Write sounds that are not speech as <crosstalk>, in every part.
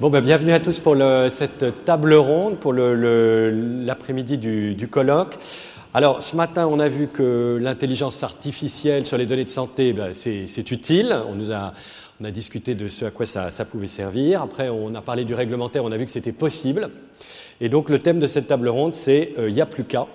Bon, ben, bienvenue à tous pour cette table ronde, pour l'après-midi du, colloque. Alors, ce matin, on a vu que l'intelligence artificielle sur les données de santé, ben, c'est utile. On, a discuté de ce à quoi ça, pouvait servir. Après, on a parlé du réglementaire, on a vu que c'était possible. Et donc, le thème de cette table ronde, c'est euh, Il n'y a plus qu'à.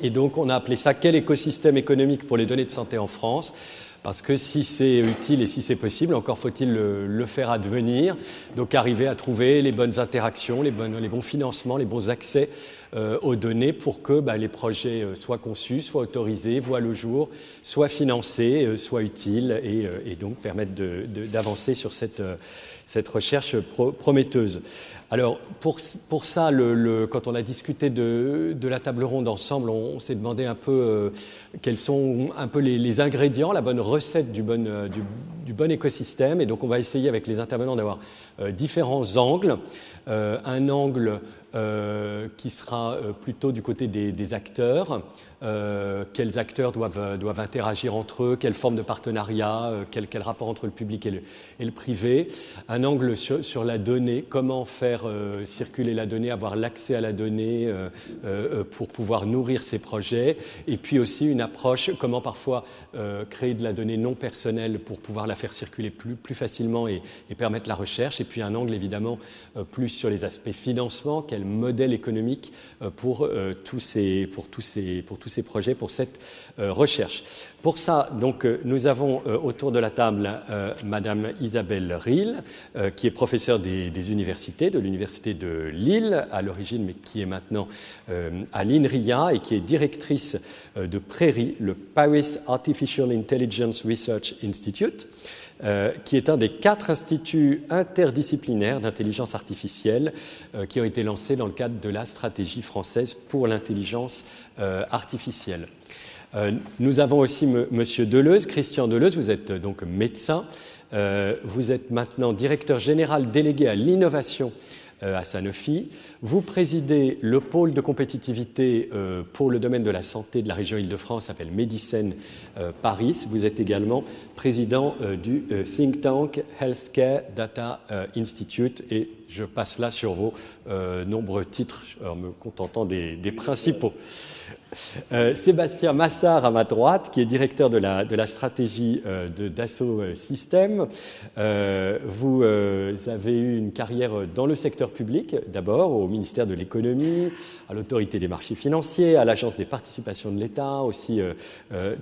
Et donc, on a appelé ça Quel écosystème économique pour les données de santé en France? Parce que si c'est utile et si c'est possible, encore faut-il le, faire advenir. Donc arriver à trouver les bonnes interactions, les, bons financements, les bons accès euh, aux données pour que bah, les projets euh, soient conçus, soient autorisés, voient le jour, soient financés, euh, soient utiles et, donc permettent d'avancer sur cette, cette recherche prometteuse. Alors, pour, pour ça, quand on a discuté de, de, la table ronde ensemble, on, s'est demandé un peu euh, quels sont un peu les, ingrédients, la bonne recette du bon, euh, du, bon écosystème. Et donc, on va essayer avec les intervenants d'avoir euh, différents angles. un angle qui sera plutôt du côté des acteurs, euh, quels acteurs doivent, euh, doivent, interagir entre eux, quelle forme de partenariat, euh, quel, quel, rapport entre le public et le, et le privé, un angle sur, sur, la donnée, comment faire circuler la donnée, avoir l'accès à la donnée pour pouvoir nourrir ces projets, et puis aussi une approche, comment parfois créer de la donnée non personnelle pour pouvoir la faire circuler plus, plus facilement et, et, permettre la recherche, et puis un angle évidemment plus sur les aspects financement, quel modèle économique pour, tous ces, pour, tous ces, pour tous ces projets pour cette euh, recherche. Pour ça, donc, euh, nous avons euh, autour de la table Madame Isabelle Riel, qui est professeure des, universités, de l'Université de Lille à l'origine, mais qui est maintenant à l'INRIA et qui est directrice de Prairie, le Paris Artificial Intelligence Research Institute. Qui est un des quatre instituts interdisciplinaires d'intelligence artificielle qui ont été lancés dans le cadre de la stratégie française pour l'intelligence euh, artificielle. Euh, nous avons aussi M. Deleuze, Christian Deleuze, vous êtes euh, donc médecin, vous êtes maintenant directeur général délégué à l'innovation à Sanofi. Vous présidez le pôle de compétitivité pour le domaine de la santé de la région Île-de-France, s'appelle Médicène Paris. Vous êtes également président du think tank Healthcare Data Institute et je passe là sur vos nombreux titres en me contentant des principaux. Euh, Sébastien Massard à ma droite, qui est directeur de la, stratégie euh, de Dassault euh, Systèmes. vous avez eu une carrière dans le secteur public, d'abord au ministère de l'économie, à l'autorité des marchés financiers, à l'agence des participations de l'État, aussi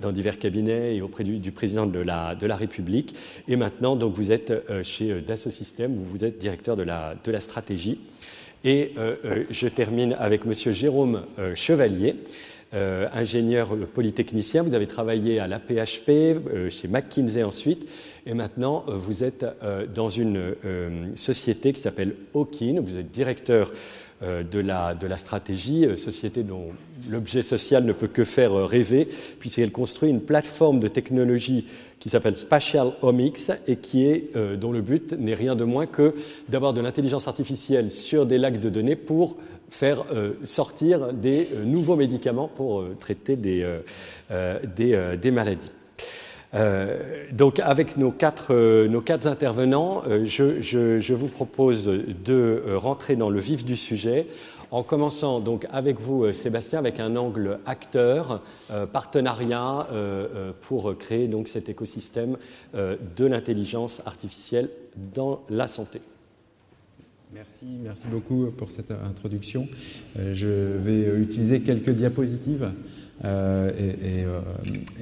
dans divers cabinets et auprès du, président de la, République. Et maintenant, donc, vous êtes chez Dassault Systèmes, vous êtes directeur de la, de la stratégie. Et je termine avec Monsieur Jérôme Chevalier, euh, ingénieur polytechnicien, vous avez travaillé à l'APHP, euh, chez McKinsey ensuite, et maintenant euh, vous êtes dans une société qui s'appelle Hawkin, vous êtes directeur de la, de la stratégie, société dont l'objet social ne peut que faire rêver, puisqu'elle construit une plateforme de technologie qui s'appelle Spatial Omics et dont le but n'est rien de moins que d'avoir de l'intelligence artificielle sur des lacs de données pour faire euh, sortir des euh, nouveaux médicaments pour euh, traiter des, maladies. Donc avec nos quatre, nos quatre intervenants, je, je, vous propose de rentrer dans le vif du sujet en commençant donc avec vous, Sébastien, avec un angle acteur, partenariat pour créer donc cet écosystème de l'intelligence artificielle dans la santé. Merci, merci beaucoup pour cette introduction. Euh, je vais utiliser quelques diapositives euh, euh,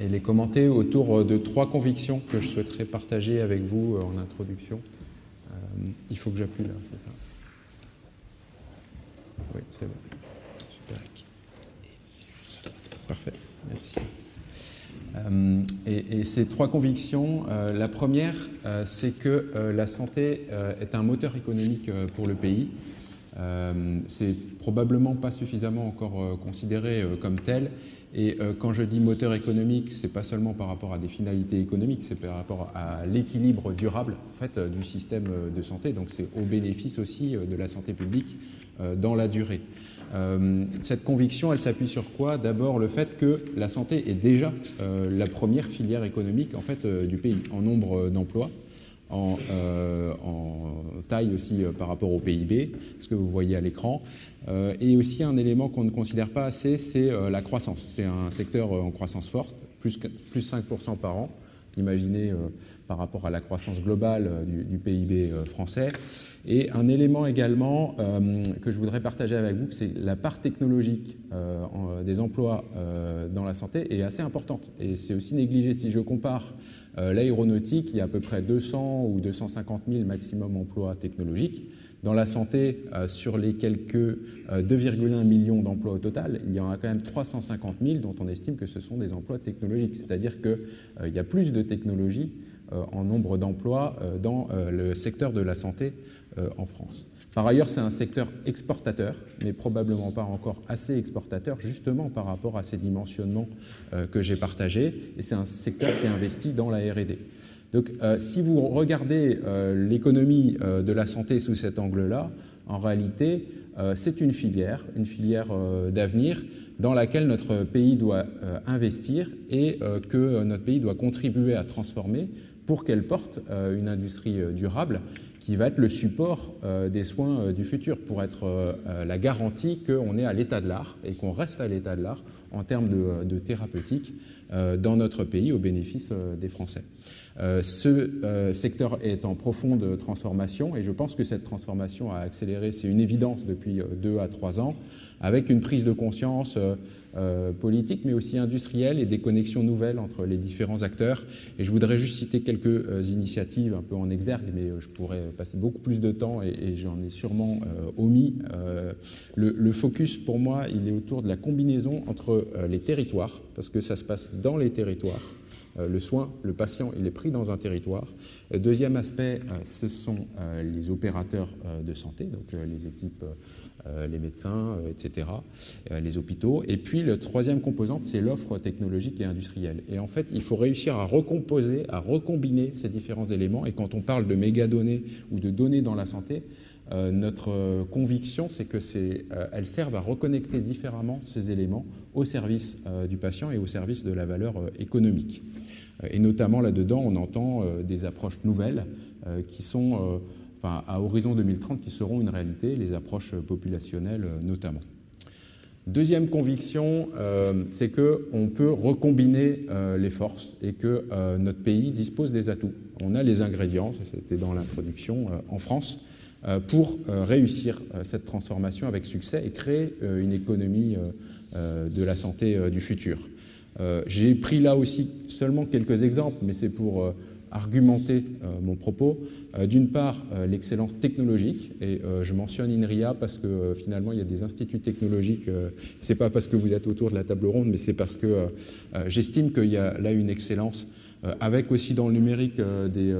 et, les commenter autour de trois convictions que je souhaiterais partager avec vous en introduction. il faut que j'appuie là, c'est ça? Oui, c'est bon. Super. Parfait, merci. Euh, et, ces trois convictions, euh, la première, euh, c'est que la santé est un moteur économique pour le pays. C'est probablement pas suffisamment encore considéré comme tel. Et quand je dis moteur économique, c'est pas seulement par rapport à des finalités économiques, c'est par rapport à l'équilibre durable en fait, du système de santé. Donc c'est au bénéfice aussi de la santé publique dans la durée. Euh, cette conviction, elle s'appuie sur quoi? D'abord le fait que la santé est déjà euh, la première filière économique en fait, euh, du pays en nombre d'emplois. En, taille aussi par rapport au PIB, ce que vous voyez à l'écran. et aussi un élément qu'on ne considère pas assez, c'est la croissance. C'est un secteur en croissance forte, plus, plus 5% par an. Imaginez par rapport à la croissance globale euh, du, PIB euh, français. Et un élément également euh, que je voudrais partager avec vous, c'est la part technologique des emplois dans la santé est assez importante. Et c'est aussi négligé. Si je compare l'aéronautique, il y a à peu près 200 ou 250 000 maximum emplois technologiques. Dans la santé, sur les quelques 2,1 millions d'emplois au total, il y en a quand même 350 000 dont on estime que ce sont des emplois technologiques. C'est-à-dire qu'il y a plus de technologies euh, en nombre d'emplois euh, dans euh, le secteur de la santé en France. Par ailleurs, c'est un secteur exportateur, mais probablement pas encore assez exportateur, justement par rapport à ces dimensionnements que j'ai partagés. Et c'est un secteur qui investit dans la RD. Donc, si vous regardez l'économie de la santé sous cet angle-là, en réalité, c'est une filière, une filière d'avenir dans laquelle notre pays doit investir et que notre pays doit contribuer à transformer pour qu'elle porte euh, une industrie euh, durable qui va être le support euh, des soins du futur, pour être la garantie qu'on est à l'état de l'art et qu'on reste à l'état de l'art en termes de, thérapeutique dans notre pays au bénéfice des Français. Ce secteur est en profonde transformation et je pense que cette transformation a accéléré, c'est une évidence depuis deux à trois ans, avec une prise de conscience euh, politique, mais aussi industrielle et des connexions nouvelles entre les différents acteurs. Et je voudrais juste citer quelques euh, initiatives un peu en exergue, mais euh, je pourrais passer beaucoup plus de temps et, j'en ai sûrement omis. Le, focus, pour moi, il est autour de la combinaison entre les territoires, parce que ça se passe dans les territoires. Le soin, le patient, il est pris dans un territoire. Deuxième aspect, ce sont les opérateurs de santé, donc les équipes euh, les médecins, euh, etc., euh, les hôpitaux. Et puis, le troisième composante, c'est l'offre technologique et industrielle. Et en fait, il faut réussir à recomposer, à recombiner ces différents éléments. Et quand on parle de mégadonnées ou de données dans la santé, notre conviction, c'est que c'est, elles servent à reconnecter différemment ces éléments au service du patient et au service de la valeur économique. Et notamment là-dedans, on entend des approches nouvelles qui sont enfin, à horizon 2030 qui seront une réalité, les approches populationnelles euh, notamment. Deuxième conviction, euh, c'est qu'on peut recombiner euh, les forces et que notre pays dispose des atouts. On a les ingrédients, c'était dans l'introduction, en France, pour réussir cette transformation avec succès et créer une économie de la santé du futur. J'ai pris là aussi seulement quelques exemples, mais c'est pour argumenter euh, mon propos. Euh, d'une part, euh, l'excellence technologique, et je mentionne INRIA parce que finalement il y a des instituts technologiques, c'est pas parce que vous êtes autour de la table ronde, mais c'est parce que j'estime qu'il y a là une excellence avec aussi dans le numérique des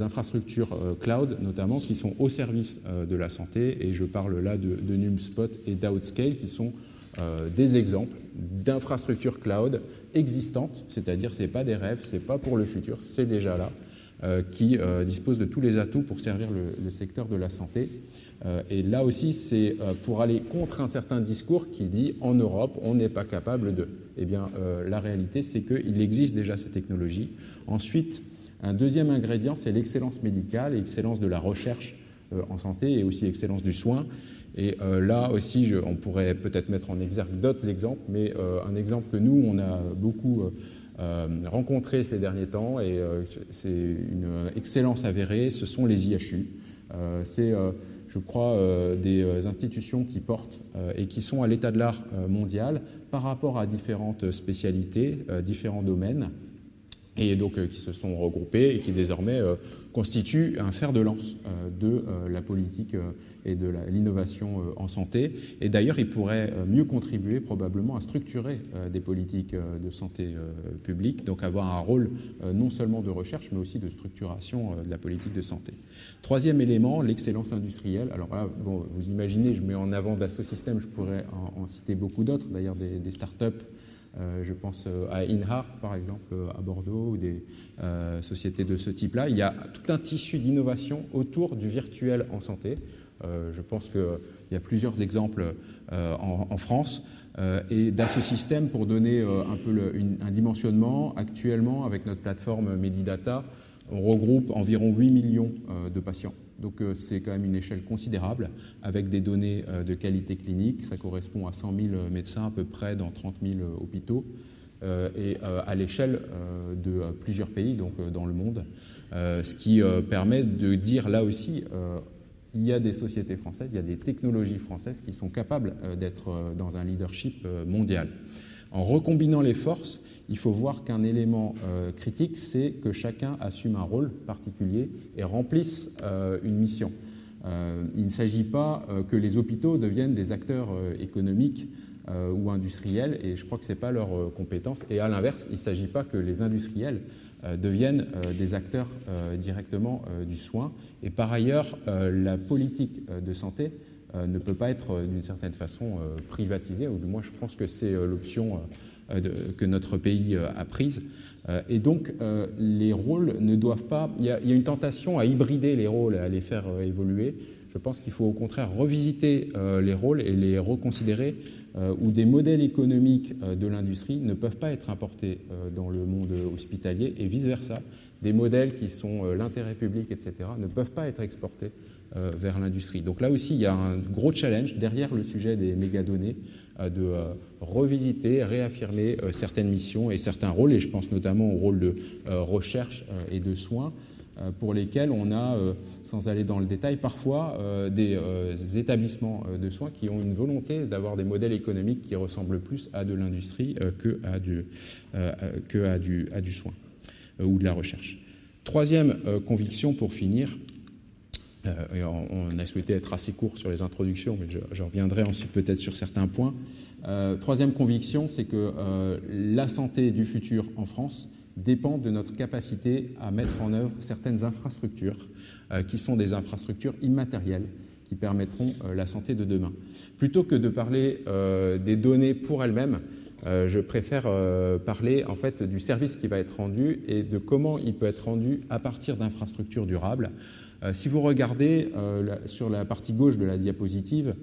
infrastructures cloud notamment qui sont au service de la santé, et je parle là de, NumSpot et d'Outscale qui sont des exemples d'infrastructures cloud existantes, c'est-à-dire ce n'est pas des rêves, ce n'est pas pour le futur, c'est déjà là, euh, qui euh, dispose de tous les atouts pour servir le, secteur de la santé. Euh, et là aussi, c'est pour aller contre un certain discours qui dit en Europe, on n'est pas capable de. Eh bien, la réalité, c'est qu'il existe déjà ces technologies. Ensuite, un deuxième ingrédient, c'est l'excellence médicale, l'excellence de la recherche en santé et aussi l'excellence du soin. Et euh, là aussi, on pourrait peut-être mettre en exergue d'autres exemples, mais euh, un exemple que nous, on a beaucoup euh, rencontré ces derniers temps, et c'est une excellence avérée, ce sont les IHU. c'est, je crois, des institutions qui portent et qui sont à l'état de l'art mondial par rapport à différentes spécialités, différents domaines et donc qui se sont regroupés et qui désormais constituent un fer de lance de la politique et de l'innovation euh, en santé. Et d'ailleurs, il pourrait euh, mieux contribuer probablement à structurer euh, des politiques de santé publique, donc avoir un rôle non seulement de recherche, mais aussi de structuration de la politique de santé. Troisième élément, l'excellence industrielle. Alors là, bon, vous imaginez, je mets en avant System, je pourrais en, citer beaucoup d'autres, d'ailleurs des, des startups je pense à InHeart, par exemple, à Bordeaux, ou des sociétés de ce type-là. Il y a tout un tissu d'innovation autour du virtuel en santé. Euh, je pense qu'il y a plusieurs exemples euh, en, France. Euh, et système pour donner un peu un dimensionnement, actuellement, avec notre plateforme Medidata, On regroupe environ 8 millions de patients. Donc c'est quand même une échelle considérable avec des données de qualité clinique. Ça correspond à 100 000 médecins à peu près dans 30 000 hôpitaux et à l'échelle de plusieurs pays, donc dans le monde. Ce qui permet de dire là aussi il y a des sociétés françaises, il y a des technologies françaises qui sont capables euh, d'être euh, dans un leadership euh, mondial. En recombinant les forces, il faut voir qu'un élément critique, c'est que chacun assume un rôle particulier et remplisse une mission. il ne s'agit pas que les hôpitaux deviennent des acteurs économiques ou industriels, et je crois que ce n'est pas leur compétence. Et à l'inverse, il ne s'agit pas que les industriels euh, deviennent euh, des acteurs euh, directement du soin. Et par ailleurs, la politique de santé ne peut pas être d'une certaine façon privatisée, ou du moins je pense que c'est l'option que notre pays a prise. Et donc les rôles ne doivent pas... Il y, a, une tentation à hybrider les rôles, à les faire évoluer. Je pense qu'il faut au contraire revisiter les rôles et les reconsidérer euh, où des modèles économiques euh, de l'industrie ne peuvent pas être importés euh, dans le monde hospitalier et vice-versa. Des modèles qui sont l'intérêt public, etc., ne peuvent pas être exportés vers l'industrie. Donc là aussi, il y a un gros challenge derrière le sujet des mégadonnées de revisiter, réaffirmer certaines missions et certains rôles, et je pense notamment au rôle de recherche et de soins, euh, pour lesquels on a, euh, sans aller dans le détail, parfois euh, des établissements de soins qui ont une volonté d'avoir des modèles économiques qui ressemblent plus à de l'industrie que, à du, que à, du, à du soin ou de la recherche. Troisième conviction pour finir, on a souhaité être assez court sur les introductions, mais je, reviendrai ensuite peut-être sur certains points. troisième conviction, c'est que la santé du futur en France dépend de notre capacité à mettre en œuvre certaines infrastructures euh, qui sont des infrastructures immatérielles qui permettront euh, la santé de demain. Plutôt que de parler euh, des données pour elles-mêmes, je préfère parler en fait du service qui va être rendu et de comment il peut être rendu à partir d'infrastructures durables. Si vous regardez sur la partie gauche de la diapositive,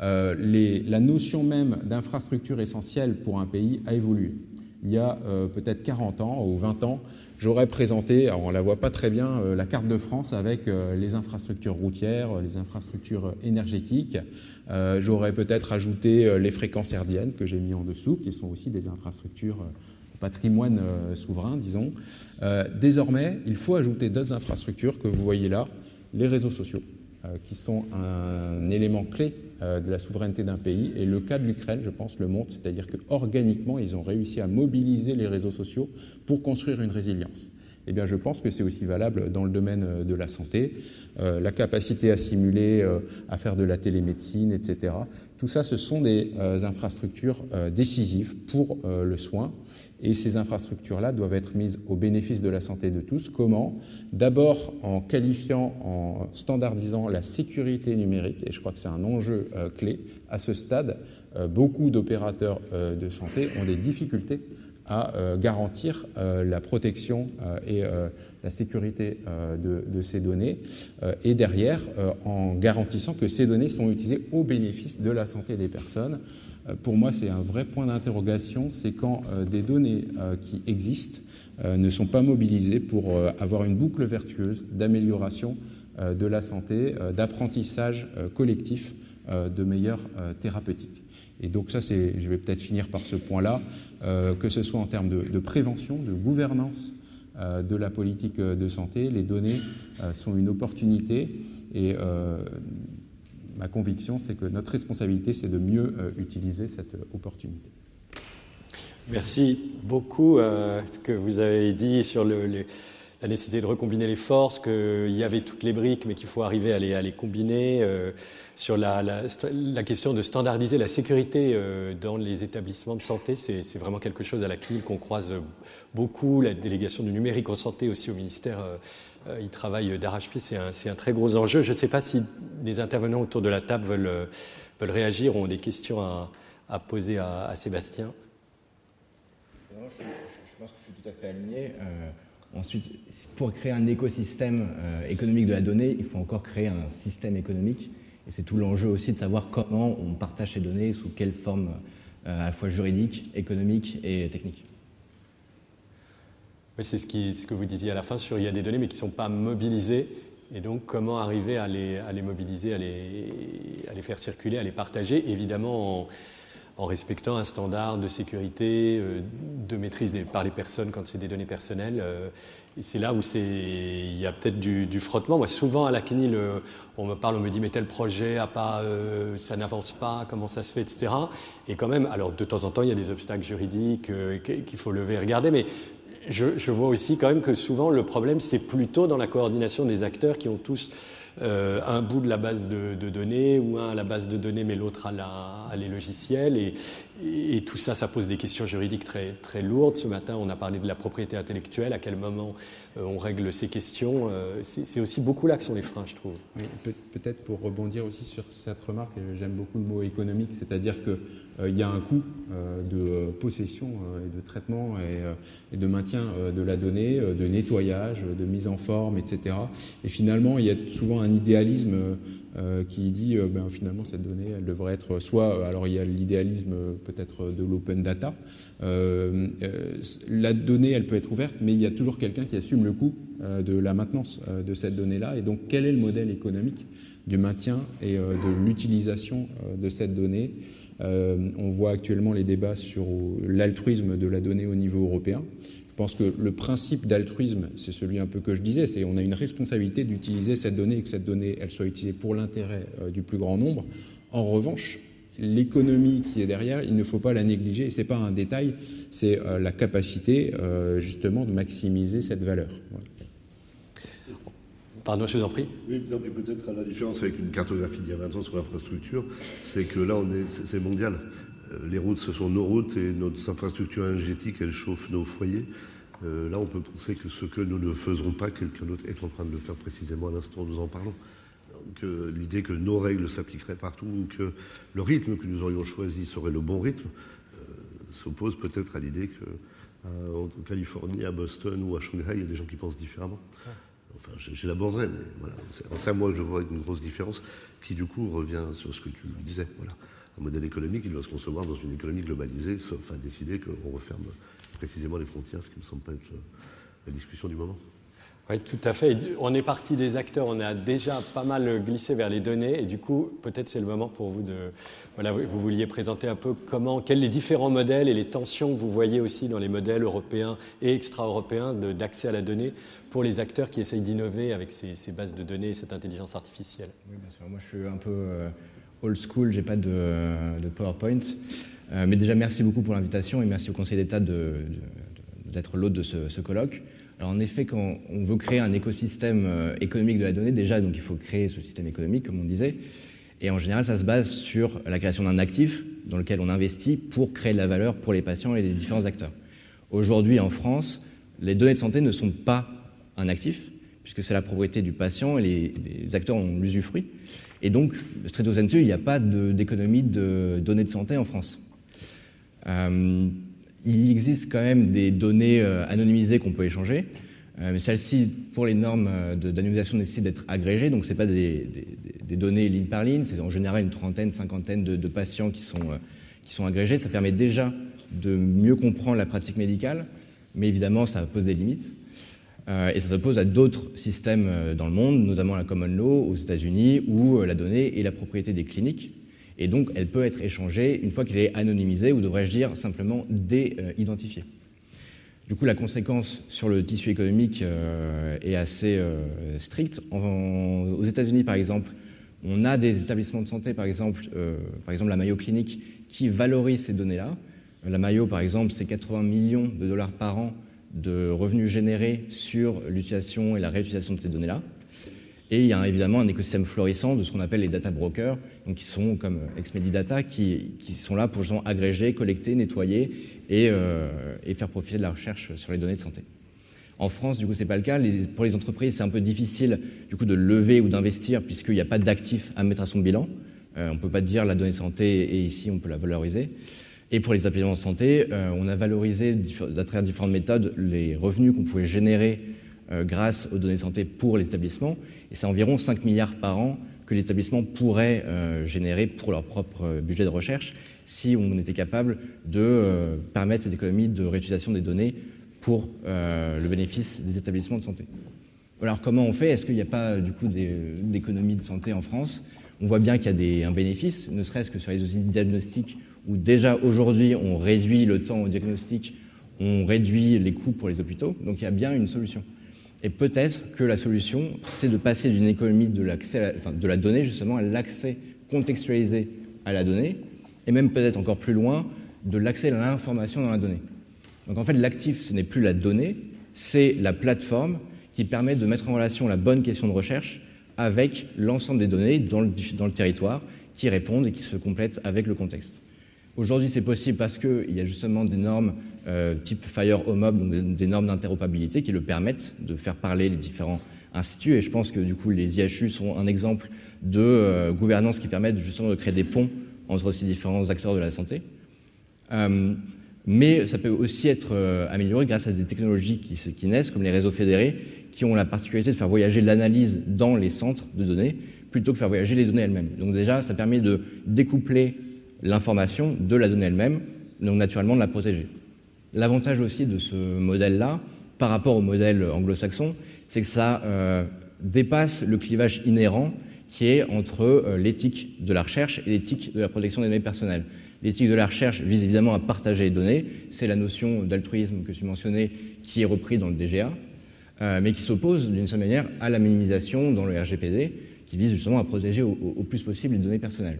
la notion même d'infrastructure essentielle pour un pays a évolué il y a euh, peut-être 40 ans ou 20 ans, j'aurais présenté, on ne la voit pas très bien, euh, la carte de France avec euh, les infrastructures routières, les infrastructures énergétiques. j'aurais peut-être ajouté les fréquences herdiennes que j'ai mis en dessous, qui sont aussi des infrastructures patrimoine souverain, disons. désormais, il faut ajouter d'autres infrastructures que vous voyez là, les réseaux sociaux, qui sont un élément clé euh, de la souveraineté d'un pays. Et le cas de l'Ukraine, je pense, le montre, c'est-à-dire qu'organiquement, ils ont réussi à mobiliser les réseaux sociaux pour construire une résilience. Eh bien, je pense que c'est aussi valable dans le domaine euh, de la santé. Euh, la capacité à simuler, à faire de la télémédecine, etc. Tout ça, ce sont des infrastructures décisives pour le soin. Et ces infrastructures-là doivent être mises au bénéfice de la santé de tous. Comment? D'abord en qualifiant, en standardisant la sécurité numérique, et je crois que c'est un enjeu euh, clé. À ce stade, euh, beaucoup d'opérateurs euh, de santé ont des difficultés à garantir la protection et la sécurité de, ces données, et derrière, en garantissant que ces données sont utilisées au bénéfice de la santé des personnes euh, pour moi, c'est un vrai point d'interrogation, c'est quand euh, des données euh, qui existent ne sont pas mobilisées pour avoir une boucle vertueuse d'amélioration de la santé, d'apprentissage collectif de meilleures thérapeutiques. Et donc ça, je vais peut-être finir par ce point-là, que ce soit en termes de, prévention, de gouvernance de la politique de santé, les données sont une opportunité et ma conviction, c'est que notre responsabilité, c'est de mieux euh, utiliser cette euh, opportunité. Merci beaucoup euh, ce que vous avez dit sur la nécessité de recombiner les forces, qu'il y avait toutes les briques, mais qu'il faut arriver à les, à les combiner, sur la, la, question de standardiser la sécurité dans les établissements de santé, c'est vraiment quelque chose à la CNIL qu'on croise beaucoup, la délégation du numérique en santé aussi au ministère euh, ils travaillent d'arrache-pied, c'est un, très gros enjeu. Je ne sais pas si des intervenants autour de la table veulent, euh, réagir ou ont des questions à, poser à, Sébastien. je, pense que je suis tout à fait aligné. Euh, ensuite, pour créer un écosystème économique de la donnée, il faut encore créer un système économique. Et c'est tout l'enjeu aussi de savoir comment on partage ces données, sous quelle forme à la fois juridique, économique et technique. Oui, c'est ce, que vous disiez à la fin sur il y a des données mais qui ne sont pas mobilisées. Et donc, comment arriver à les, mobiliser, à les, faire circuler, à les partager, évidemment en, en respectant un standard de sécurité, euh, de maîtrise par les personnes quand c'est des données personnelles. Euh, c'est là où il y a peut-être du, frottement. Moi, souvent à la CNIL, on me parle, on me dit mais tel projet euh, ça n'avance pas, comment ça se fait, etc. Et quand même, alors de temps en temps, il y a des obstacles juridiques qu'il faut lever et regarder, mais je, vois aussi quand même que souvent le problème, c'est plutôt dans la coordination des acteurs qui ont tous euh, un bout de la base de, données ou un à la base de données mais l'autre à, à, les logiciels. Et, et, tout ça, ça pose des questions juridiques très, très lourdes. Ce matin, on a parlé de la propriété intellectuelle, à quel moment euh, on règle ces questions. Euh, c'est aussi beaucoup là que sont les freins, je trouve. Peut-être pour rebondir aussi sur cette remarque, j'aime beaucoup le mot économique, c'est-à-dire qu'il y a un coût de possession et de traitement et de maintien de la donnée, de nettoyage, de mise en forme, etc. Et finalement, il y a souvent un idéalisme euh, qui dit euh, ben, finalement cette donnée elle devrait être soit euh, alors il y a l'idéalisme peut-être de l'open data la donnée elle peut être ouverte mais il y a toujours quelqu'un qui assume le coût de la maintenance de cette donnée là et donc quel est le modèle économique du maintien et de l'utilisation de cette donnée? On voit actuellement les débats sur l'altruisme de la donnée au niveau européen pense que le principe d'altruisme, c'est celui un peu que je disais, c'est on a une responsabilité d'utiliser cette donnée et que cette donnée, elle soit utilisée pour l'intérêt euh, du plus grand nombre. En revanche, l'économie qui est derrière, il ne faut pas la négliger. Et ce n'est pas un détail, c'est euh, la capacité euh, justement de maximiser cette valeur. Pardon, je vous en prie. Oui, peut-être la différence avec une cartographie d'il y a 20 ans sur l'infrastructure, c'est que là, c'est mondial. Les routes, ce sont nos routes et notre infrastructure énergétique, elle chauffe nos foyers. Euh, là, on peut penser que ce que nous ne faisons pas, quelqu'un d'autre est en train de le faire précisément à l'instant où nous en parlons. Donc, l'idée que nos règles s'appliqueraient partout ou que le rythme que nous aurions choisi serait le bon rythme euh, s'oppose peut-être à l'idée que en Californie, à Boston ou à Shanghai, il y a des gens qui pensent différemment. Enfin, j'élaborerai, mais voilà. C'est ça, moi, que je vois une grosse différence qui, du coup, revient sur ce que tu disais. Voilà un modèle économique, il doit se concevoir dans une économie globalisée, sauf à décider qu'on referme précisément les frontières, ce qui ne me semble pas être euh, la discussion du moment. Oui, tout à fait. On est parti des acteurs, on a déjà pas mal glissé vers les données, et du coup, peut-être c'est le moment pour vous de. Voilà, vous vouliez présenter un peu comment, quels les différents modèles et les tensions que vous voyez aussi dans les modèles européens et extra-européens d'accès à la donnée pour les acteurs qui essayent d'innover avec ces, ces, bases de données et cette intelligence artificielle. Oui, bien sûr. Moi, je suis un peu. Euh, old school, j'ai pas de, PowerPoint. Euh, mais déjà, merci beaucoup pour l'invitation et merci au Conseil d'État d'être l'hôte de ce, colloque. Alors, en effet, quand on veut créer un écosystème euh, économique de la donnée, déjà, donc il faut créer ce système économique, comme on disait. Et en général, ça se base sur la création d'un actif dans lequel on investit pour créer de la valeur pour les patients et les différents acteurs. Aujourd'hui, en France, les données de santé ne sont pas un actif, puisque c'est la propriété du patient et les, acteurs ont l'usufruit. Et donc, stricto sensu, il n'y a pas d'économie de, données de santé en France. Euh, il existe quand même des données euh, anonymisées qu'on peut échanger, euh, mais celles-ci, pour les normes d'anonymisation, nécessitent d'être agrégées, donc ce n'est pas des, données ligne par ligne, c'est en général une trentaine, cinquantaine de, patients qui sont, qui sont agrégés. Ça permet déjà de mieux comprendre la pratique médicale, mais évidemment, ça pose des limites. Et ça s'oppose à d'autres systèmes dans le monde, notamment la common law aux États-Unis, où la donnée est la propriété des cliniques. Et donc, elle peut être échangée une fois qu'elle est anonymisée, ou devrais-je dire simplement déidentifiée. Du coup, la conséquence sur le tissu économique est assez stricte. aux États-Unis, par exemple, on a des établissements de santé, par exemple, par exemple la Mayo Clinic, qui valorise ces données-là. La Mayo, par exemple, c'est 80 millions de dollars par an de revenus générés sur l'utilisation et la réutilisation de ces données-là. Et il y a évidemment un écosystème florissant de ce qu'on appelle les data brokers, donc qui sont comme Exmedidata, qui, qui sont là pour justement agréger, collecter, nettoyer et, euh, et, faire profiter de la recherche sur les données de santé. En France, du coup, c'est pas le cas. pour les entreprises, c'est un peu difficile du coup de lever ou d'investir puisqu'il n'y a pas d'actifs à mettre à son bilan. Euh, on ne peut pas dire la donnée santé et ici on peut la valoriser. Et pour les établissements de santé, euh, on a valorisé à travers différentes méthodes les revenus qu'on pouvait générer euh, grâce aux données de santé pour les établissements. Et c'est environ 5 milliards par an que les établissements pourraient euh, générer pour leur propre budget de recherche si on était capable de permettre cette économie de réutilisation des données pour le bénéfice des établissements de santé. Alors comment on fait? Est-ce qu'il n'y a pas du coup d'économie de santé en France? On voit bien qu'il y a un bénéfice, ne serait-ce que sur les outils diagnostiques, où déjà aujourd'hui on réduit le temps au diagnostic, on réduit les coûts pour les hôpitaux, donc il y a bien une solution. Et peut-être que la solution, c'est de passer d'une économie de, l'accès enfin, de la donnée justement à l'accès contextualisé à la donnée, et même peut-être encore plus loin, de l'accès à l'information dans la donnée. Donc en fait, l'actif, ce n'est plus la donnée, c'est la plateforme qui permet de mettre en relation la bonne question de recherche avec l'ensemble des données dans le, dans le territoire qui répondent et qui se complètent avec le contexte. Aujourd'hui, c'est possible parce qu'il y a justement des normes euh, type Fire Home donc des, normes d'interopérabilité qui le permettent de faire parler les différents instituts. Et je pense que du coup, les IHU sont un exemple de euh, gouvernance qui permettent justement de créer des ponts entre ces différents acteurs de la santé. Euh, mais ça peut aussi être amélioré grâce à des technologies qui, qui naissent, comme les réseaux fédérés, qui ont la particularité de faire voyager l'analyse dans les centres de données plutôt que faire voyager les données elles-mêmes. Donc déjà, ça permet de découpler l'information de la donnée elle-même, donc naturellement de la protéger. L'avantage aussi de ce modèle-là, par rapport au modèle anglo-saxon, c'est que ça euh, dépasse le clivage inhérent qui est entre euh, l'éthique de la recherche et l'éthique de la protection des données personnelles. L'éthique de la recherche vise évidemment à partager les données, c'est la notion d'altruisme que tu mentionnais qui est repris dans le DGA, euh, mais qui s'oppose d'une certaine manière à la minimisation dans le RGPD, qui vise justement à protéger au, plus possible les données personnelles.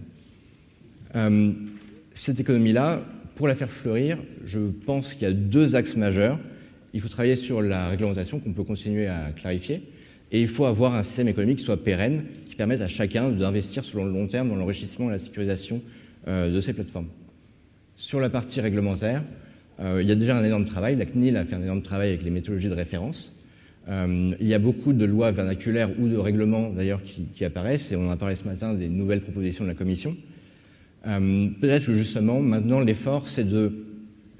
Cette économie-là, pour la faire fleurir, je pense qu'il y a deux axes majeurs. Il faut travailler sur la réglementation qu'on peut continuer à clarifier, et il faut avoir un système économique qui soit pérenne, qui permette à chacun d'investir sur le long terme dans l'enrichissement et la sécurisation euh, de ces plateformes. Sur la partie réglementaire, euh, il y a déjà un énorme travail. La CNIL a fait un énorme travail avec les méthodologies de référence. Euh, il y a beaucoup de lois vernaculaires ou de règlements d'ailleurs qui, qui, apparaissent, et on en a parlé ce matin des nouvelles propositions de la Commission. Euh, peut-être que justement, maintenant, l'effort, c'est de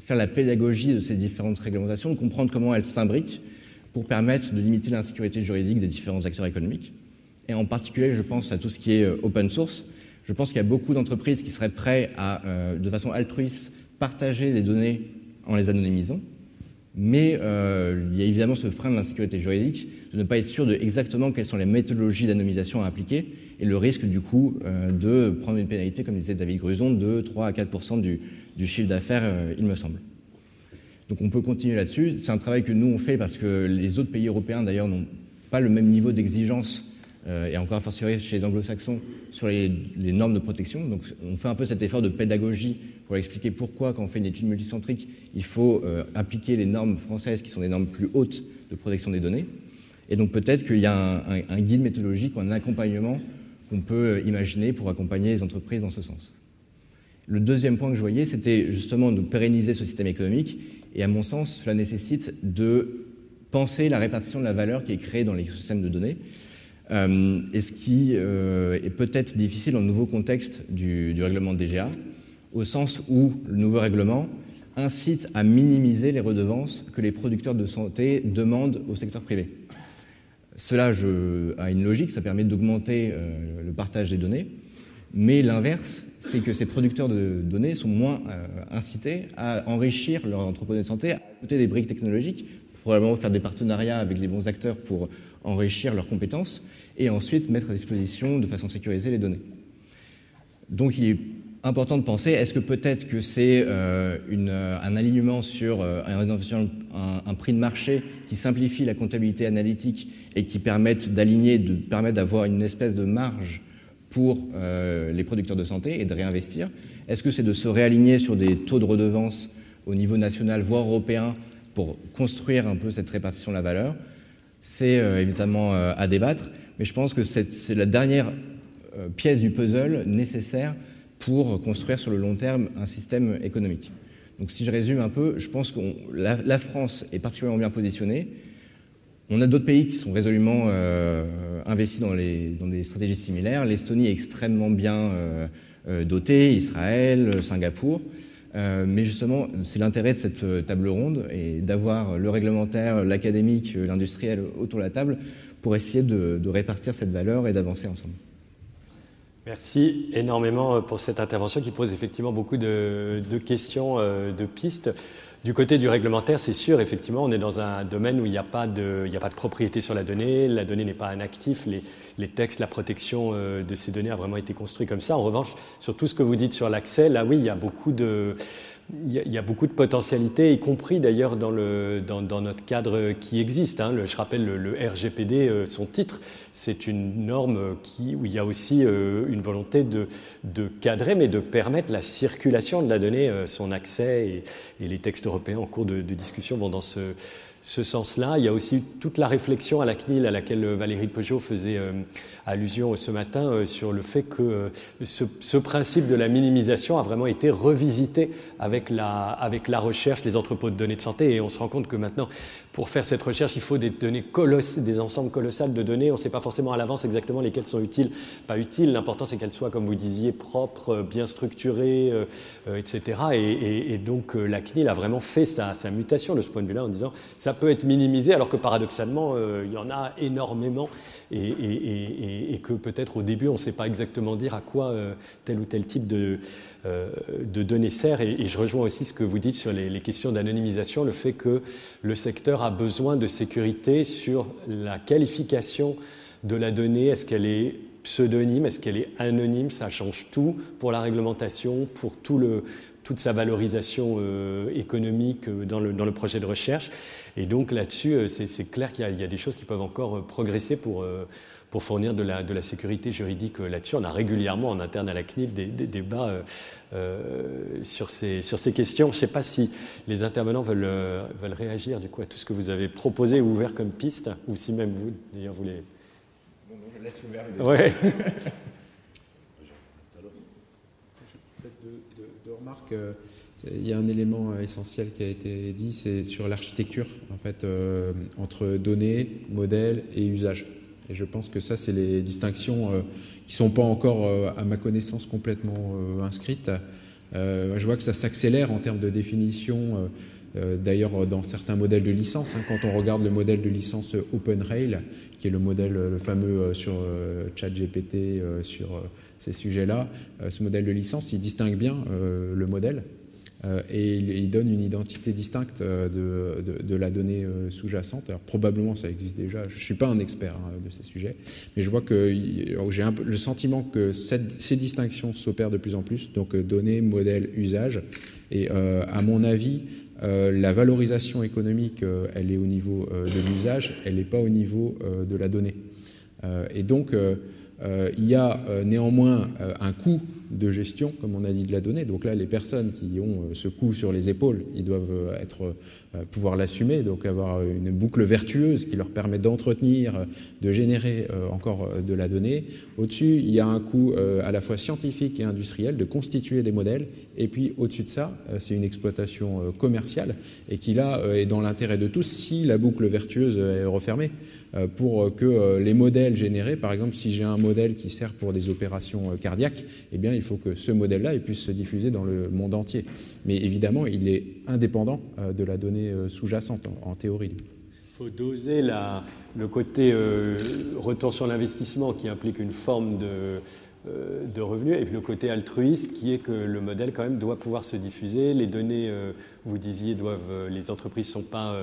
faire la pédagogie de ces différentes réglementations, de comprendre comment elles s'imbriquent pour permettre de limiter l'insécurité juridique des différents acteurs économiques. Et en particulier, je pense à tout ce qui est euh, open source. Je pense qu'il y a beaucoup d'entreprises qui seraient prêtes à, euh, de façon altruiste, partager les données en les anonymisant. Mais il y a évidemment ce frein de l'insécurité juridique, de ne pas être sûr de exactement quelles sont les méthodologies d'anonymisation à appliquer et le risque du coup euh, de prendre une pénalité, comme disait David Gruson, de 3 à 4% du, du, chiffre d'affaires, euh, il me semble. Donc on peut continuer là-dessus. C'est un travail que nous on fait parce que les autres pays européens d'ailleurs n'ont pas le même niveau d'exigence euh, et encore fortiori chez les anglo-saxons sur les, normes de protection. Donc on fait un peu cet effort de pédagogie pour expliquer pourquoi quand on fait une étude multicentrique, il faut appliquer les normes françaises qui sont des normes plus hautes de protection des données. Et donc peut-être qu'il y a un, un guide méthodologique ou un accompagnement qu'on peut imaginer pour accompagner les entreprises dans ce sens. Le deuxième point que je voyais, c'était justement de pérenniser ce système économique, et à mon sens, cela nécessite de penser la répartition de la valeur qui est créée dans l'écosystème de données, euh, et ce qui euh, est peut-être difficile dans le nouveau contexte du, du règlement DGA, au sens où le nouveau règlement incite à minimiser les redevances que les producteurs de santé demandent au secteur privé. Cela a une logique, ça permet d'augmenter euh, le partage des données, mais l'inverse, c'est que ces producteurs de données sont moins euh, incités à enrichir leur entrepôt de santé, à ajouter des briques technologiques, probablement faire des partenariats avec les bons acteurs pour enrichir leurs compétences, et ensuite mettre à disposition de façon sécurisée les données. Donc il est important de penser, est-ce que peut-être que c'est euh, un alignement sur un, prix de marché qui simplifie la comptabilité analytique et qui permettent d'aligner, de permettre d'avoir une espèce de marge pour euh, les producteurs de santé et de réinvestir Est-ce que c'est de se réaligner sur des taux de redevance au niveau national, voire européen, pour construire un peu cette répartition de la valeur? C'est euh, évidemment euh, à débattre, mais je pense que c'est la dernière pièce du puzzle nécessaire pour construire sur le long terme un système économique. Donc si je résume un peu, je pense que la France est particulièrement bien positionnée, on a d'autres pays qui sont résolument euh, investis dans, des stratégies similaires. L'Estonie est extrêmement bien euh, euh dotée, Israël, Singapour. Mais justement, c'est l'intérêt de cette table ronde et d'avoir le réglementaire, l'académique, l'industriel autour de la table pour essayer de, répartir cette valeur et d'avancer ensemble. Merci énormément pour cette intervention qui pose effectivement beaucoup de questions, de pistes. Du côté du réglementaire, c'est sûr, effectivement, on est dans un domaine où il n'y a, pas de, propriété sur la donnée, la donnée n'est pas un actif, les, les textes, la protection euh, de ces données a vraiment été construit comme ça. En revanche, sur tout ce que vous dites sur l'accès, là oui, il y a beaucoup de, il y, a, beaucoup de potentialités, y compris d'ailleurs dans, le, dans, notre cadre qui existe. Hein. je rappelle le, RGPD, euh, son titre, c'est une norme qui, où il y a aussi euh, une volonté de, de, cadrer, mais de permettre la circulation de la donnée, euh, son accès, et, les textes européens en cours de, de discussion vont dans ce ce sens-là. Il y a aussi toute la réflexion à la CNIL à laquelle euh, Valérie Peugeot faisait euh, allusion ce matin euh, sur le fait que ce, principe de la minimisation a vraiment été revisité avec la, avec la recherche, les entrepôts de données de santé. Et on se rend compte que maintenant, pour faire cette recherche, il faut des données colossales, des ensembles colossales de données. On ne sait pas forcément à l'avance exactement lesquelles sont utiles, pas utiles. L'important, c'est qu'elles soient, comme vous disiez, propres, bien structurées, etc. Et, donc, la CNIL a vraiment fait sa, sa mutation de ce point de vue-là en disant ça peut être minimisé, alors que paradoxalement, euh, il y en a énormément, et, que peut-être au début, on ne sait pas exactement dire à quoi euh, tel ou tel type de, euh, de données sert. Et, je rejoins aussi ce que vous dites sur les, questions d'anonymisation, le fait que le secteur a besoin de sécurité sur la qualification de la donnée. Est-ce qu'elle est pseudonyme, est-ce qu'elle est anonyme? Ça change tout pour la réglementation, pour tout le, toute sa valorisation économique dans le, dans le projet de recherche. Et donc là-dessus, euh, c'est clair qu'il y, a des choses qui peuvent encore euh, progresser pour, euh, pour fournir de la, de la sécurité juridique là-dessus. On a régulièrement en interne à la CNIL des, débats sur, ces, sur ces questions. Je ne sais pas si les intervenants veulent, veulent réagir du coup à tout ce que vous avez proposé ou ouvert comme piste, ou si même vous, d'ailleurs, voulez... Bon, je laisse ouvert. Ouais. <laughs> Peut-être remarques. Il y a un élément euh, essentiel qui a été dit, c'est sur l'architecture, en fait, euh, entre données, modèles et usage. Et je pense que ça, c'est les distinctions euh, qui ne sont pas encore, à ma connaissance, complètement inscrites. je vois que ça s'accélère en termes de définition, d'ailleurs dans certains modèles de licence. Hein. quand on regarde le modèle de licence OpenRail, qui est le modèle, le fameux sur ChatGPT, sur ces sujets-là, ce modèle de licence, il distingue bien le modèle euh, et il, donne une identité distincte euh, de, la donnée euh, sous-jacente. Alors probablement ça existe déjà, je ne suis pas un expert hein, de ces sujets, mais je vois que j'ai le sentiment que ces distinctions s'opèrent de plus en plus, donc données, modèles, usage. Et à mon avis, la valorisation économique, elle est au niveau de l'usage, elle n'est pas au niveau de la donnée. et donc, euh, il y a euh, néanmoins euh, un coût de gestion, comme on a dit, de la donnée. Donc là, les personnes qui ont ce coût sur les épaules, ils doivent pouvoir l'assumer, donc avoir une boucle vertueuse qui leur permet d'entretenir, de générer encore de la donnée. Au-dessus, il y a un coût à la fois scientifique et industriel de constituer des modèles. Et puis au-dessus de ça, c'est une exploitation commerciale et qui là est dans l'intérêt de tous si la boucle vertueuse est refermée. Euh, pour que euh, les modèles générés, par exemple, si j'ai un modèle qui sert pour des opérations euh, cardiaques, eh bien, il faut que ce modèle-là puisse se diffuser dans le monde entier. Mais évidemment, il est indépendant de la donnée sous-jacente, en, théorie. Il faut doser le côté retour sur l'investissement qui implique une forme de, revenus et puis le côté altruiste qui est que le modèle quand même doit pouvoir se diffuser. Les données, vous disiez, doivent, les entreprises ne sont pas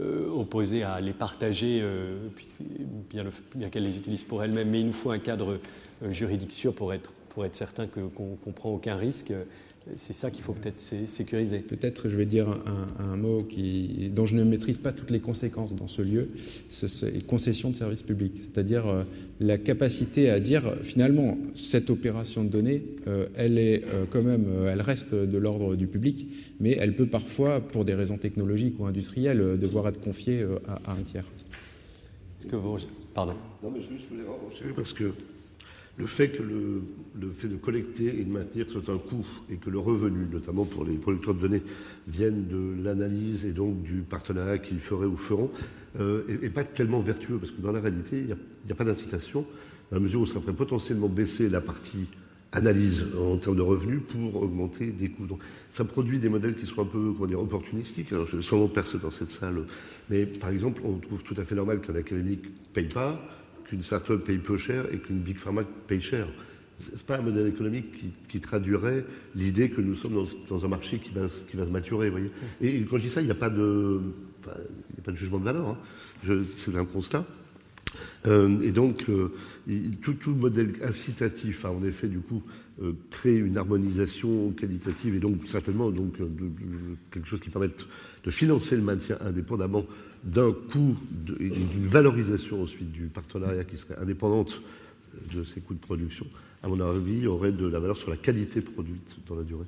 euh, opposées à les partager, euh, bien, qu'elles les utilisent pour elles-mêmes, mais il nous faut un cadre euh, juridique sûr pour être, pour être certain qu'on ne prend aucun risque c'est ça qu'il faut peut-être sécuriser. Peut-être, je vais dire un, mot qui, dont je ne maîtrise pas toutes les conséquences dans ce lieu, c'est concession de service public, c'est-à-dire euh, la capacité à dire finalement cette opération de données, euh, elle est euh, quand même, elle reste de l'ordre du public, mais elle peut parfois, pour des raisons technologiques ou industrielles, devoir être confiée à, un tiers. Est-ce que vous, pardon Non, mais juste, je voulais parce que le fait que le, fait de collecter et de maintenir soit un coût et que le revenu, notamment pour les producteurs de données, vienne de l'analyse et donc du partenariat qu'ils feraient ou feront, n'est euh, pas tellement vertueux parce que dans la réalité, il n'y a, pas d'incitation dans la mesure où ça ferait potentiellement baisser la partie analyse en termes de revenus pour augmenter des coûts. Donc, ça produit des modèles qui sont un peu comment dire, opportunistiques. Alors, je sûrement personne dans cette salle, mais par exemple, on trouve tout à fait normal qu'un académique ne paye pas, qu'une start-up paye peu cher et qu'une big pharma paye cher. c'est pas un modèle économique qui, traduirait l'idée que nous sommes dans, un marché qui va, qui va se maturer. Et quand je dis ça, il n'y a pas de, a pas de jugement de valeur. Hein. C'est un constat. Euh, et donc, euh, tout, tout, modèle incitatif a en effet, du coup, euh, créé une harmonisation qualitative et donc certainement donc, quelque chose qui permette de financer le maintien indépendamment d'un coût et d'une valorisation ensuite du partenariat qui serait indépendante de ces coûts de production, à mon avis, aurait de la valeur sur la qualité produite dans la durée.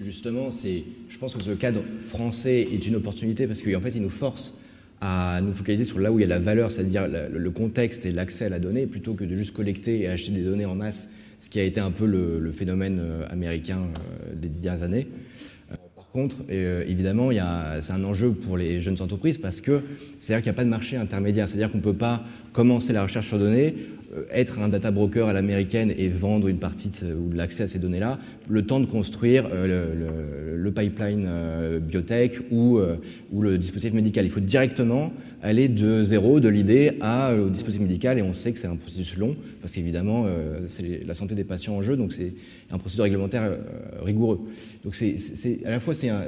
Justement, je pense que ce cadre français est une opportunité parce qu'en fait, il nous force à nous focaliser sur là où il y a la valeur, c'est-à-dire le contexte et l'accès à la donnée, plutôt que de juste collecter et acheter des données en masse, ce qui a été un peu le, phénomène euh, américain euh, des dernières années. Euh, contre, évidemment, c'est un enjeu pour les jeunes entreprises parce que c'est-à-dire qu'il n'y a pas de marché intermédiaire, c'est-à-dire qu'on ne peut pas commencer la recherche sur données, euh, être un data broker à l'américaine et vendre une partie ou de l'accès à ces données-là, le temps de construire euh, le, pipeline euh, biotech ou, ou, le dispositif médical. Il faut directement aller de zéro, de l'idée au dispositif médical, et on sait que c'est un processus long, parce qu'évidemment, c'est la santé des patients en jeu, donc c'est un processus réglementaire rigoureux. Donc c'est, à la fois, ça,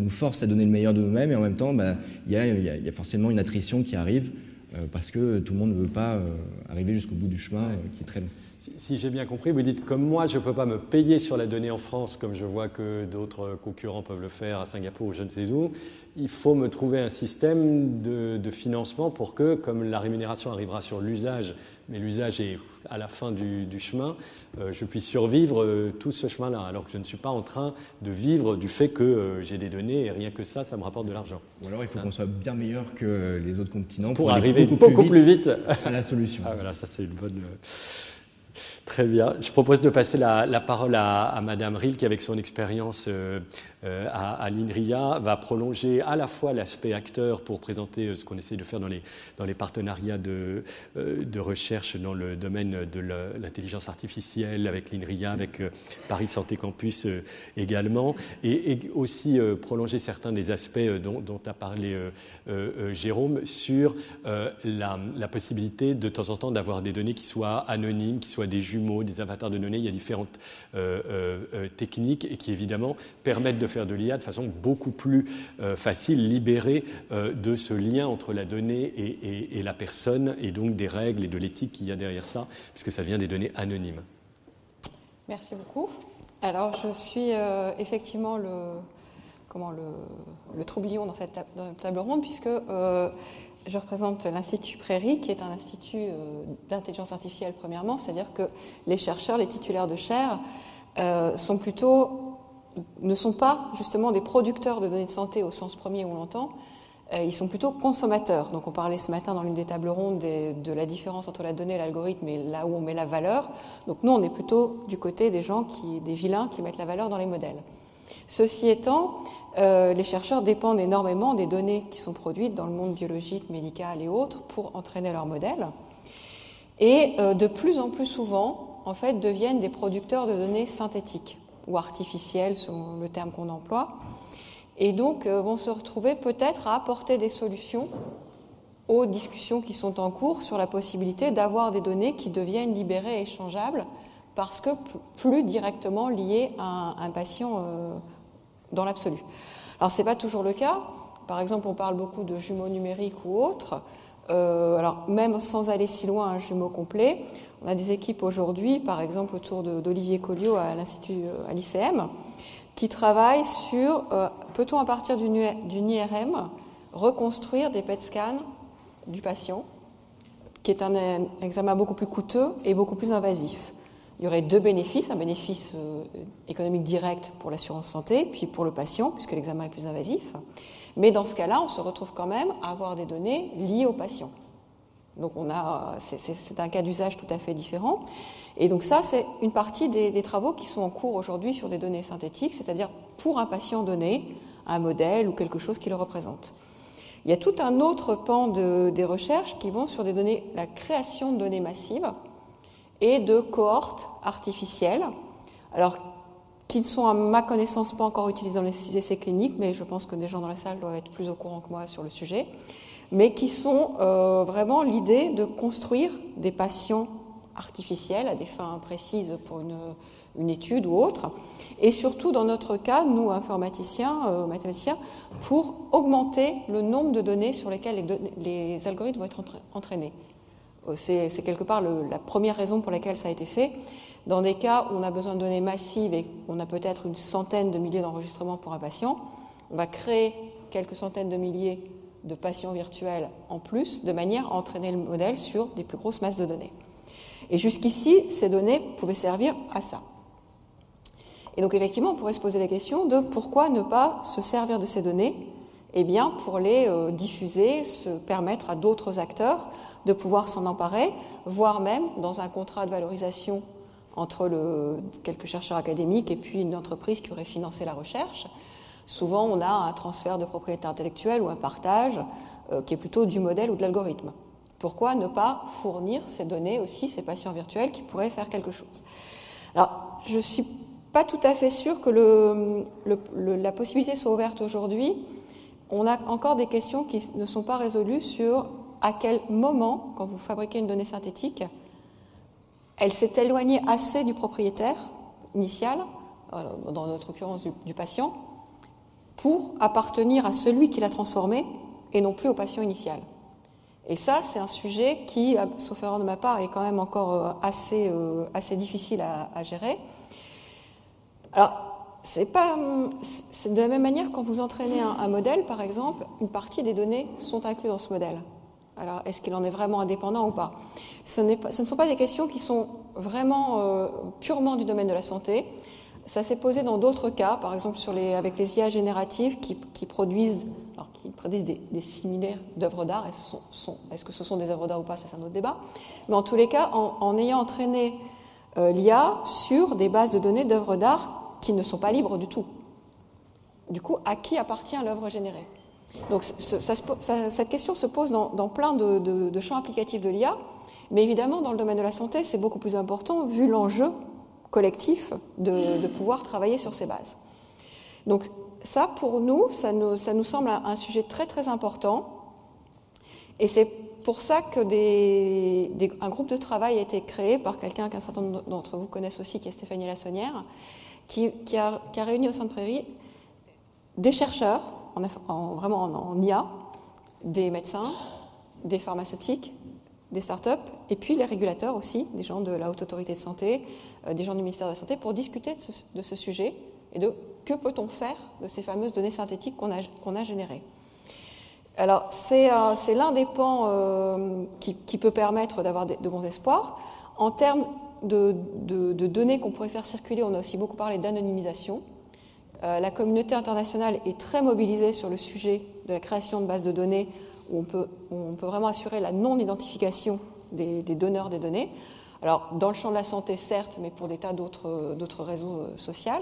nous force à donner le meilleur de nous-mêmes, et en même temps, bah, il y, a, y a forcément une attrition qui arrive euh, parce que tout le monde ne veut pas euh, arriver jusqu'au bout du chemin euh, qui est très long. Si, j'ai bien compris, vous dites comme moi, je ne peux pas me payer sur la donnée en France comme je vois que d'autres concurrents peuvent le faire à Singapour ou je ne sais où. Il faut me trouver un système de, financement pour que, comme la rémunération arrivera sur l'usage, mais l'usage est à la fin du, chemin, euh, je puisse survivre euh, tout ce chemin-là, alors que je ne suis pas en train de vivre du fait que euh, j'ai des données et rien que ça, ça me rapporte de l'argent. Ou alors il faut qu'on soit bien meilleur que les autres continents pour, arriver beaucoup, plus, vite à la solution. <laughs> Ah, voilà, ça c'est une bonne. Très bien. Je propose de passer la, parole à, à, Madame Rill, qui, avec son expérience euh, euh, à, l'INRIA, va prolonger à la fois l'aspect acteur pour présenter euh, ce qu'on essaie de faire dans les, partenariats de, de recherche dans le domaine de l'intelligence artificielle avec l'INRIA, avec Paris Santé Campus également, et, aussi prolonger certains des aspects dont, a parlé Jérôme sur la, possibilité de temps en temps d'avoir des données qui soient anonymes, qui soient des jumeaux des avatars de données, il y a différentes euh, euh, euh, techniques et qui évidemment permettent de faire de l'IA de façon beaucoup plus facile, libérée de ce lien entre la donnée et, la personne et donc des règles et de l'éthique qu'il y a derrière ça, puisque ça vient des données anonymes. Merci beaucoup. Alors je suis effectivement le, comment, le, troublion dans cette table, ronde, puisque je représente l'Institut Prairie, qui est un institut euh, d'intelligence artificielle premièrement, c'est-à-dire que les chercheurs, les titulaires de chaires, euh, ne sont pas justement des producteurs de données de santé au sens premier où on l'entend, euh, ils sont plutôt consommateurs. Donc on parlait ce matin dans l'une des tables rondes de la différence entre la donnée et l'algorithme et là où on met la valeur. Donc nous, on est plutôt du côté des gens, des vilains qui mettent la valeur dans les modèles. Ceci étant, euh, les chercheurs dépendent énormément des données qui sont produites dans le monde biologique, médical et autres pour entraîner leurs modèles. Et euh, de plus en plus souvent, en fait, deviennent des producteurs de données synthétiques ou artificielles, selon le terme qu'on emploie, et donc euh, vont se retrouver peut-être à apporter des solutions aux discussions qui sont en cours sur la possibilité d'avoir des données qui deviennent libérées et échangeables parce que plus directement liées à un, patient dans l'absolu. Alors, ce n'est pas toujours le cas. Par exemple, on parle beaucoup de jumeaux numériques ou autres. Euh, alors, même sans aller si loin, un jumeau complet, on a des équipes aujourd'hui, par exemple autour d'Olivier Colliot à l'Institut, euh, à l'ICM, qui travaillent sur euh, peut-on à partir d'une IRM reconstruire des PET scans du patient, qui est un examen beaucoup plus coûteux et beaucoup plus invasif il y aurait deux bénéfices, un bénéfice euh, économique direct pour l'assurance santé, puis pour le patient, puisque l'examen est plus invasif. Mais dans ce cas-là, on se retrouve quand même à avoir des données liées au patient. Donc on a, c'est un cas d'usage tout à fait différent. Et donc ça, c'est une partie des, travaux qui sont en cours aujourd'hui sur des données synthétiques, c'est-à-dire pour un patient donné, un modèle ou quelque chose qui le représente. Il y a tout un autre pan de, des recherches qui vont sur des données, la création de données massives, et de cohortes artificielles, alors qui ne sont à ma connaissance pas encore utilisées dans les essais cliniques, mais je pense que des gens dans la salle doivent être plus au courant que moi sur le sujet, mais qui sont euh, vraiment l'idée de construire des patients artificielles à des fins précises pour une, une, étude ou autre, et surtout dans notre cas, nous informaticiens, euh, mathématiciens, pour augmenter le nombre de données sur lesquelles les, les algorithmes vont être entraînés. Euh, c'est quelque part la première raison pour laquelle ça a été fait. Dans des cas où on a besoin de données massives et on a peut-être une centaine de milliers d'enregistrements pour un patient, on va créer quelques centaines de milliers de patients virtuels en plus, de manière à entraîner le modèle sur des plus grosses masses de données. Et jusqu'ici, ces données pouvaient servir à ça. Et donc effectivement, on pourrait se poser la question de pourquoi ne pas se servir de ces données eh bien, pour les euh, diffuser, se permettre à d'autres acteurs de pouvoir s'en emparer, voire même dans un contrat de valorisation entre quelques chercheurs académiques et puis une entreprise qui aurait financé la recherche. Souvent, on a un transfert de propriété intellectuelle ou un partage euh, qui est plutôt du modèle ou de l'algorithme. Pourquoi ne pas fournir ces données aussi, ces patients virtuels qui pourraient faire quelque chose? Alors, je ne suis pas tout à fait sûre que la possibilité soit ouverte aujourd'hui. On a encore des questions qui ne sont pas résolues sur à quel moment, quand vous fabriquez une donnée synthétique, elle s'est éloignée assez du propriétaire initial, dans notre occurrence du, patient, pour appartenir à celui qui l'a transformé et non plus au patient initial. Et ça, c'est un sujet qui, sauf erreur de ma part, est quand même encore euh, assez, euh, difficile à, gérer. Alors, c'est pas, de la même manière quand vous entraînez un, modèle, par exemple, une partie des données sont incluses dans ce modèle. Alors, est-ce qu'il en est vraiment indépendant ou pas? Ce, ne sont pas des questions qui sont vraiment euh, purement du domaine de la santé. Ça s'est posé dans d'autres cas, par exemple avec les IA génératives qui, produisent, alors, qui produisent des, similaires d'œuvres d'art. Est-ce, est que ce sont des œuvres d'art ou pas c'est un autre débat. Mais en tous les cas, en, en ayant entraîné euh, l'IA sur des bases de données d'œuvres d'art qui ne sont pas libres du tout. Du coup, à qui appartient l'œuvre générée? Donc cette question se pose dans, plein de, champs applicatifs de l'IA, mais évidemment dans le domaine de la santé, c'est beaucoup plus important vu l'enjeu collectif de, pouvoir travailler sur ces bases. Donc ça, pour nous, ça nous, ça nous semble un, sujet très très important, et c'est pour ça que des, un groupe de travail a été créé par quelqu'un qu'un certain nombre d'entre vous connaissent aussi, qui est Stéphanie Lassonnière, qui, a, qui a réuni au de Prairie des chercheurs en, en, vraiment en, IA, des médecins, des pharmaceutiques, des startups, et puis les régulateurs aussi, des gens de la Haute Autorité de Santé, euh, des gens du ministère de la Santé, pour discuter de ce, sujet et de que peut-on faire de ces fameuses données synthétiques qu'on a, a générées. Alors, c'est euh, l'un des pans euh, qui, qui, peut permettre d'avoir de, bons espoirs. En termes de, de données qu'on pourrait faire circuler, on a aussi beaucoup parlé d'anonymisation. Euh, la communauté internationale est très mobilisée sur le sujet de la création de bases de données où on peut, vraiment assurer la non-identification des, donneurs des données. Alors, dans le champ de la santé, certes, mais pour des tas d'autres réseaux euh, sociaux.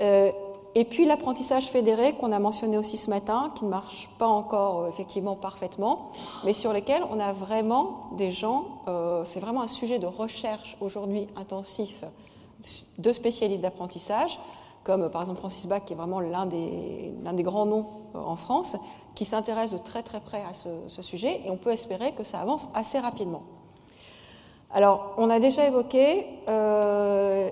Euh, et puis l'apprentissage fédéré qu'on a mentionné aussi ce matin, qui ne marche pas encore euh, effectivement parfaitement, mais sur lesquels on a vraiment des gens, euh, c'est vraiment un sujet de recherche aujourd'hui intensif de spécialistes d'apprentissage, comme par exemple Francis Bach, qui est vraiment l'un des, grands noms euh, en France, qui s'intéresse de très très près à ce, sujet, et on peut espérer que ça avance assez rapidement. Alors, on a déjà évoqué euh,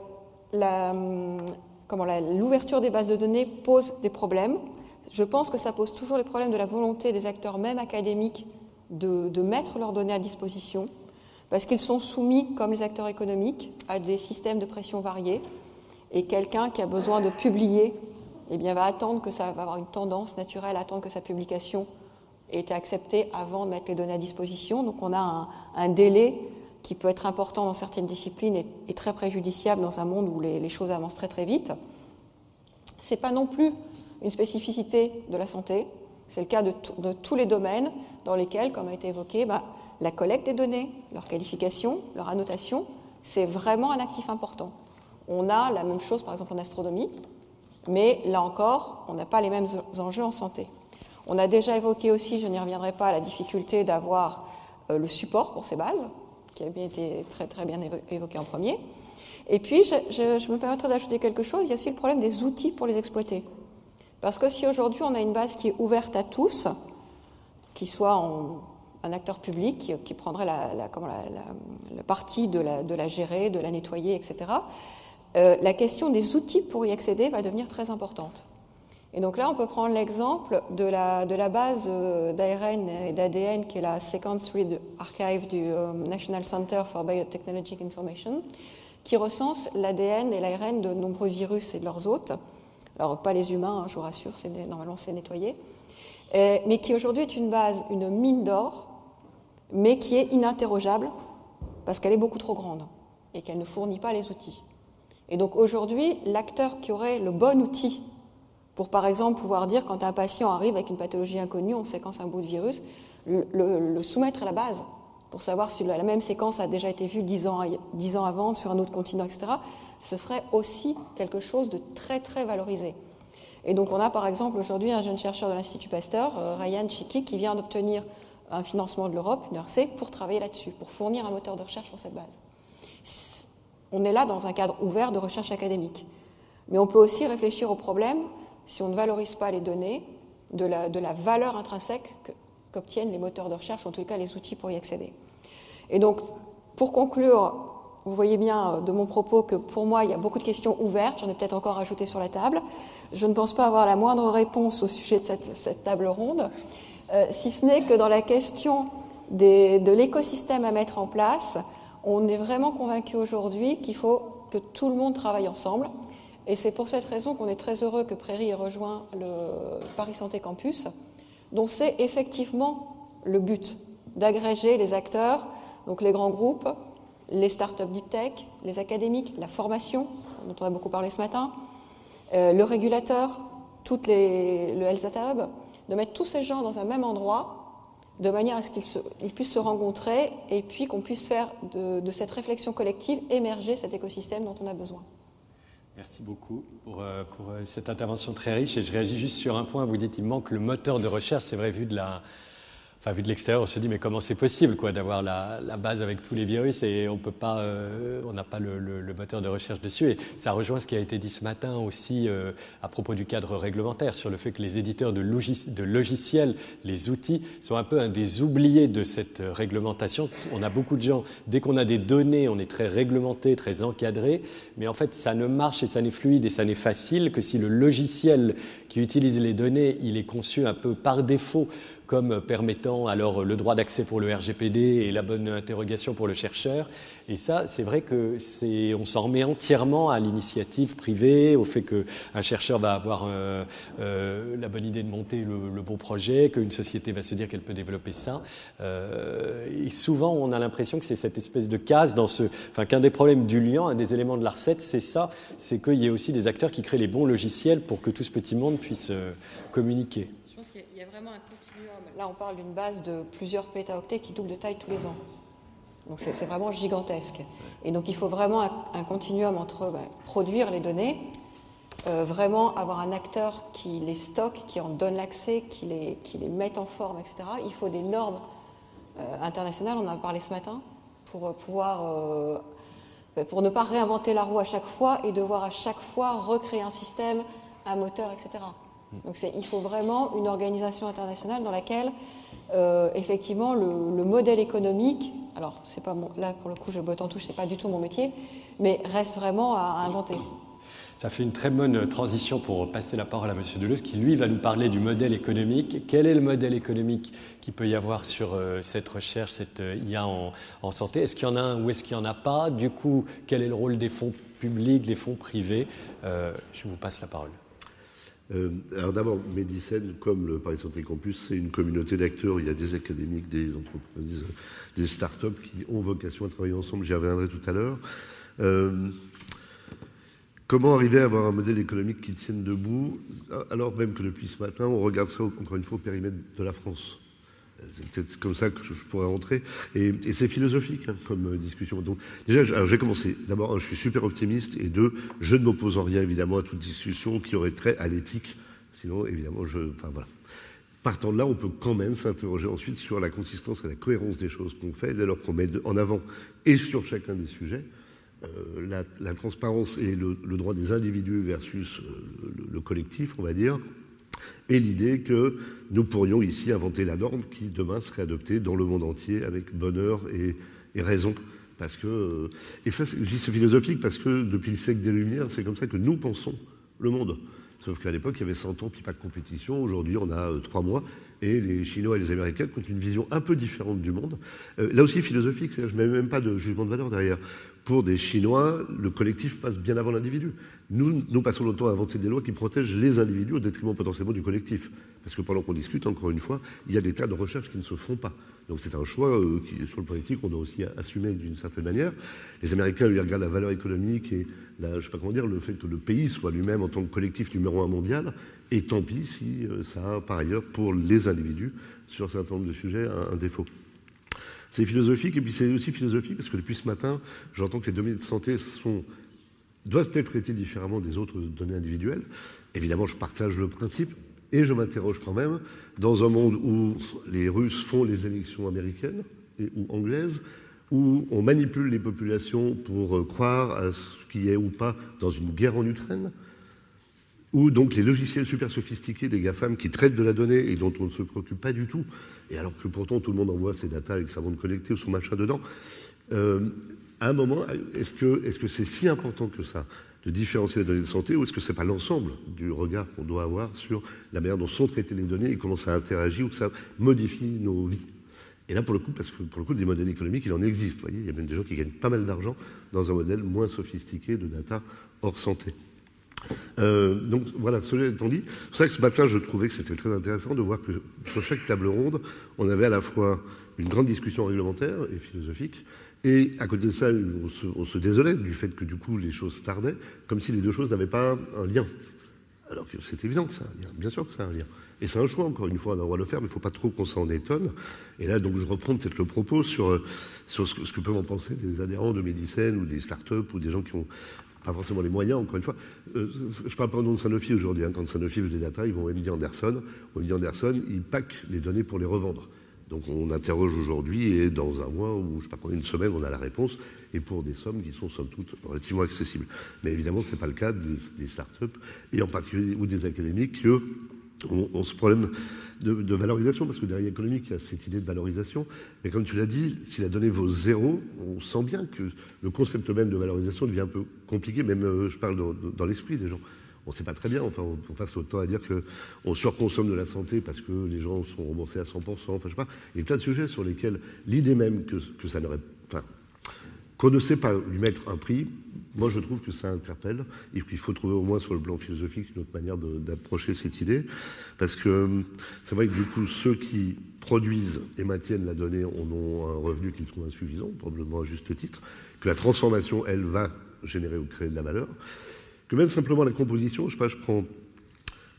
l'ouverture des bases de données pose des problèmes. Je pense que ça pose toujours les problèmes de la volonté des acteurs, même académiques, de mettre leurs données à disposition, parce qu'ils sont soumis, comme les acteurs économiques, à des systèmes de pression variés et quelqu'un qui a besoin de publier eh bien, va attendre que ça va avoir une tendance naturelle, attendre que sa publication ait été acceptée avant de mettre les données à disposition. Donc on a un, délai qui peut être important dans certaines disciplines et, très préjudiciable dans un monde où les, choses avancent très très vite. Ce n'est pas non plus une spécificité de la santé, c'est le cas de, de, tous les domaines dans lesquels, comme a été évoqué, bah, la collecte des données, leur qualification, leur annotation, c'est vraiment un actif important. On a la même chose, par exemple, en astronomie, mais là encore, on n'a pas les mêmes enjeux en santé. On a déjà évoqué aussi, je n'y reviendrai pas, la difficulté d'avoir euh, le support pour ces bases, qui a bien été très, très bien évoqué en premier. Et puis, je, me permettrai d'ajouter quelque chose, il y a aussi le problème des outils pour les exploiter. Parce que si aujourd'hui on a une base qui est ouverte à tous, qui soit un acteur public qui, prendrait la, partie de la, gérer, de la nettoyer, etc., euh, la question des outils pour y accéder va devenir très importante. Et donc là, on peut prendre l'exemple de la, base euh, d'ARN et d'ADN qui est la Sequence Read Archive du euh, National Center for Biotechnological Information, qui recense l'ADN et l'ARN de nombreux virus et de leurs hôtes. Alors, pas les humains, hein, je vous rassure, normalement c'est nettoyé. mais qui aujourd'hui est une base, une mine d'or, mais qui est ininterrogeable parce qu'elle est beaucoup trop grande et qu'elle ne fournit pas les outils. Et donc aujourd'hui, l'acteur qui aurait le bon outil pour, par exemple, pouvoir dire quand un patient arrive avec une pathologie inconnue, on séquence un bout de virus, le, soumettre à la base pour savoir si la même séquence a déjà été vue dix ans, ans avant sur un autre continent, etc., ce serait aussi quelque chose de très très valorisé. Et donc on a par exemple aujourd'hui un jeune chercheur de l'Institut Pasteur, euh, Ryan Chiki, qui vient d'obtenir un financement de l'Europe, une RC, pour travailler là-dessus, pour fournir un moteur de recherche pour cette base. On est là dans un cadre ouvert de recherche académique. Mais on peut aussi réfléchir au problème, si on ne valorise pas les données, de la, de la valeur intrinsèque qu'obtiennent les moteurs de recherche, en tout cas les outils pour y accéder. Et donc, pour conclure, vous voyez bien euh, de mon propos que pour moi, il y a beaucoup de questions ouvertes, j'en ai peut-être encore ajouté sur la table. Je ne pense pas avoir la moindre réponse au sujet de cette, cette table ronde, euh, si ce n'est que dans la question de l'écosystème à mettre en place, on est vraiment convaincu aujourd'hui qu'il faut que tout le monde travaille ensemble. Et c'est pour cette raison qu'on est très heureux que Prairie ait rejoint le Paris Santé Campus, dont c'est effectivement le but d'agréger les acteurs, donc les grands groupes, les startups deep tech, les académiques, la formation, dont on a beaucoup parlé ce matin, euh, le régulateur, toutes les, le Health Hub, de mettre tous ces gens dans un même endroit de manière à ce qu'ils puissent se rencontrer et puis qu'on puisse faire de, cette réflexion collective émerger cet écosystème dont on a besoin. Merci beaucoup pour, euh, pour, euh, cette intervention très riche. Et je réagis juste sur un point. Vous dites qu'il manque le moteur de recherche. C'est vrai, vu de la, Enfin, vu de l'extérieur, on se dit mais comment c'est possible quoi d'avoir la, base avec tous les virus et on peut pas, euh, on n'a pas le, moteur de recherche dessus. Et ça rejoint ce qui a été dit ce matin aussi euh, à propos du cadre réglementaire sur le fait que les éditeurs de, de, logiciels, les outils, sont un peu un des oubliés de cette réglementation. On a beaucoup de gens, dès qu'on a des données, on est très réglementé, très encadré, mais en fait ça ne marche et ça n'est fluide et ça n'est facile que si le logiciel qui utilise les données, il est conçu un peu par défaut comme permettant alors le droit d'accès pour le RGPD et la bonne interrogation pour le chercheur. Et ça, c'est vrai que c'est, on s'en remet entièrement à l'initiative privée, au fait qu'un chercheur va avoir euh, euh, la bonne idée de monter le, bon projet, qu'une société va se dire qu'elle peut développer ça. Euh, et souvent, on a l'impression que c'est cette espèce de case dans ce, enfin, qu'un des problèmes du lien, un des éléments de la recette, c'est ça, c'est qu'il y ait aussi des acteurs qui créent les bons logiciels pour que tout ce petit monde puisse communiquer. Là, on parle d'une base de plusieurs pétaoctets qui double de taille tous les ans. Donc c'est vraiment gigantesque. Et donc il faut vraiment un, continuum entre ben, produire les données, euh, vraiment avoir un acteur qui les stocke, qui en donne l'accès, qui les, qui les mette en forme, etc. Il faut des normes euh, internationales, on en a parlé ce matin, pour euh, pouvoir, ben, pour ne pas réinventer la roue à chaque fois et devoir à chaque fois recréer un système, un moteur, etc. Donc il faut vraiment une organisation internationale dans laquelle, euh, effectivement, le, modèle économique, alors c'est pas là pour le coup je botte en touche, c'est pas du tout mon métier, mais reste vraiment à, inventer. Ça fait une très bonne transition pour passer la parole à M. Deleuze, qui lui va nous parler du modèle économique. Quel est le modèle économique qu'il peut y avoir sur euh, cette recherche, cette euh, IA en santé? Est-ce qu'il y en a un ou est-ce qu'il n'y en a pas? Du coup, quel est le rôle des fonds publics, des fonds privés? Je vous passe la parole. Euh, alors d'abord, Médicène, comme le Paris Santé Campus, c'est une communauté d'acteurs. Il y a des académiques, des entreprises, des start-up qui ont vocation à travailler ensemble. J'y reviendrai tout à l'heure. Euh, comment arriver à avoir un modèle économique qui tienne debout, alors même que depuis ce matin, on regarde ça encore une fois au périmètre de la France? C'est peut-être comme ça que je, pourrais rentrer. Et, c'est philosophique hein, comme discussion. Donc, déjà, j'ai commencé. D'abord, je suis super optimiste. Et deux, je ne m'oppose en rien, évidemment, à toute discussion qui aurait trait à l'éthique. Sinon, évidemment, je. Enfin, voilà. Partant de là, on peut quand même s'interroger ensuite sur la consistance et la cohérence des choses qu'on fait, dès lors qu'on met en avant, et sur chacun des sujets, euh, la, transparence et le, droit des individus versus euh, le collectif, on va dire, et l'idée que nous pourrions ici inventer la norme qui demain serait adoptée dans le monde entier avec bonheur et, raison. Parce que, euh, et ça, c'est philosophique parce que depuis le siècle des Lumières, c'est comme ça que nous pensons le monde. Sauf qu'à l'époque, il y avait 100 ans, puis pas de compétition. Aujourd'hui, on a euh, trois mois. Et les Chinois et les Américains ont une vision un peu différente du monde. Euh, là aussi philosophique, je ne mets même pas de jugement de valeur derrière. Pour des Chinois, le collectif passe bien avant l'individu. Nous, nous passons notre temps à inventer des lois qui protègent les individus au détriment potentiellement du collectif. Parce que pendant qu'on discute, encore une fois, il y a des tas de recherches qui ne se font pas. Donc c'est un choix euh, qui, sur le politique, on doit aussi assumer d'une certaine manière. Les Américains, ils regardent la valeur économique et la, je sais pas comment dire, le fait que le pays soit lui-même en tant que collectif numéro un mondial. Et tant pis si euh, ça a par ailleurs pour les individus sur un certain nombre de sujets un défaut. C'est philosophique, et puis c'est aussi philosophique parce que depuis ce matin, j'entends que les données de santé doivent être traitées différemment des autres données individuelles. Évidemment, je partage le principe, et je m'interroge quand même, dans un monde où les Russes font les élections américaines ou anglaises, où on manipule les populations pour croire à ce qui est ou pas dans une guerre en Ukraine, où donc les logiciels super sophistiqués des GAFAM qui traitent de la donnée et dont on ne se préoccupe pas du tout, et alors que pourtant tout le monde envoie ses datas avec sa bande connectée ou son machin dedans, euh, à un moment, est-ce que c'est -ce c'est si important que ça de différencier les données de santé ou est-ce que ce n'est pas l'ensemble du regard qu'on doit avoir sur la manière dont sont traitées les données et comment ça interagit ou que ça modifie nos vies? Et là, pour le coup, parce que pour le coup, des modèles économiques, il en existe. Voyez, il y a même des gens qui gagnent pas mal d'argent dans un modèle moins sophistiqué de data hors santé. Euh, donc voilà, cela étant dit, c'est pour ça que ce matin, je trouvais que c'était très intéressant de voir que sur chaque table ronde, on avait à la fois une grande discussion réglementaire et philosophique, et à côté de ça, on se, désolait du fait que du coup les choses tardaient, comme si les deux choses n'avaient pas un lien. Alors que c'est évident que ça a un lien, bien sûr que ça a un lien. Et c'est un choix, encore une fois, on a le faire, mais il ne faut pas trop qu'on s'en étonne. Et là, donc, je reprends peut-être le propos sur, sur ce, que, ce que peuvent en penser des adhérents de Médicène ou des startups ou des gens qui ont pas forcément les moyens, encore une fois. Euh, je parle pas au nom de Sanofi aujourd'hui. Hein. Quand Sanofi veut des data, ils vont au MD Anderson. Au Anderson, ils packent les données pour les revendre. Donc on interroge aujourd'hui et dans un mois ou je sais pas pendant une semaine, on a la réponse et pour des sommes qui sont somme toute relativement accessibles. Mais évidemment, ce n'est pas le cas des, startups et en particulier ou des académiques qui eux ont ce problème de, valorisation parce que derrière l'économique, il y a cette idée de valorisation. Mais comme tu l'as dit, si la donnée vaut zéro, on sent bien que le concept même de valorisation devient un peu compliqué. Même euh, je parle dans, l'esprit des gens on ne sait pas très bien. Enfin, on, passe notre temps à dire qu'on surconsomme de la santé parce que les gens sont remboursés à 100%. Enfin, je sais pas. Il y a plein de sujets sur lesquels l'idée même que, ça n'aurait, qu'on ne sait pas lui mettre un prix, moi je trouve que ça interpelle et qu'il faut trouver au moins sur le plan philosophique une autre manière d'approcher cette idée. Parce que c'est vrai que du coup, ceux qui produisent et maintiennent la donnée en ont un revenu qu'ils trouvent insuffisant, probablement à juste titre, que la transformation, elle, va générer ou créer de la valeur que même simplement la composition, je sais pas, je prends.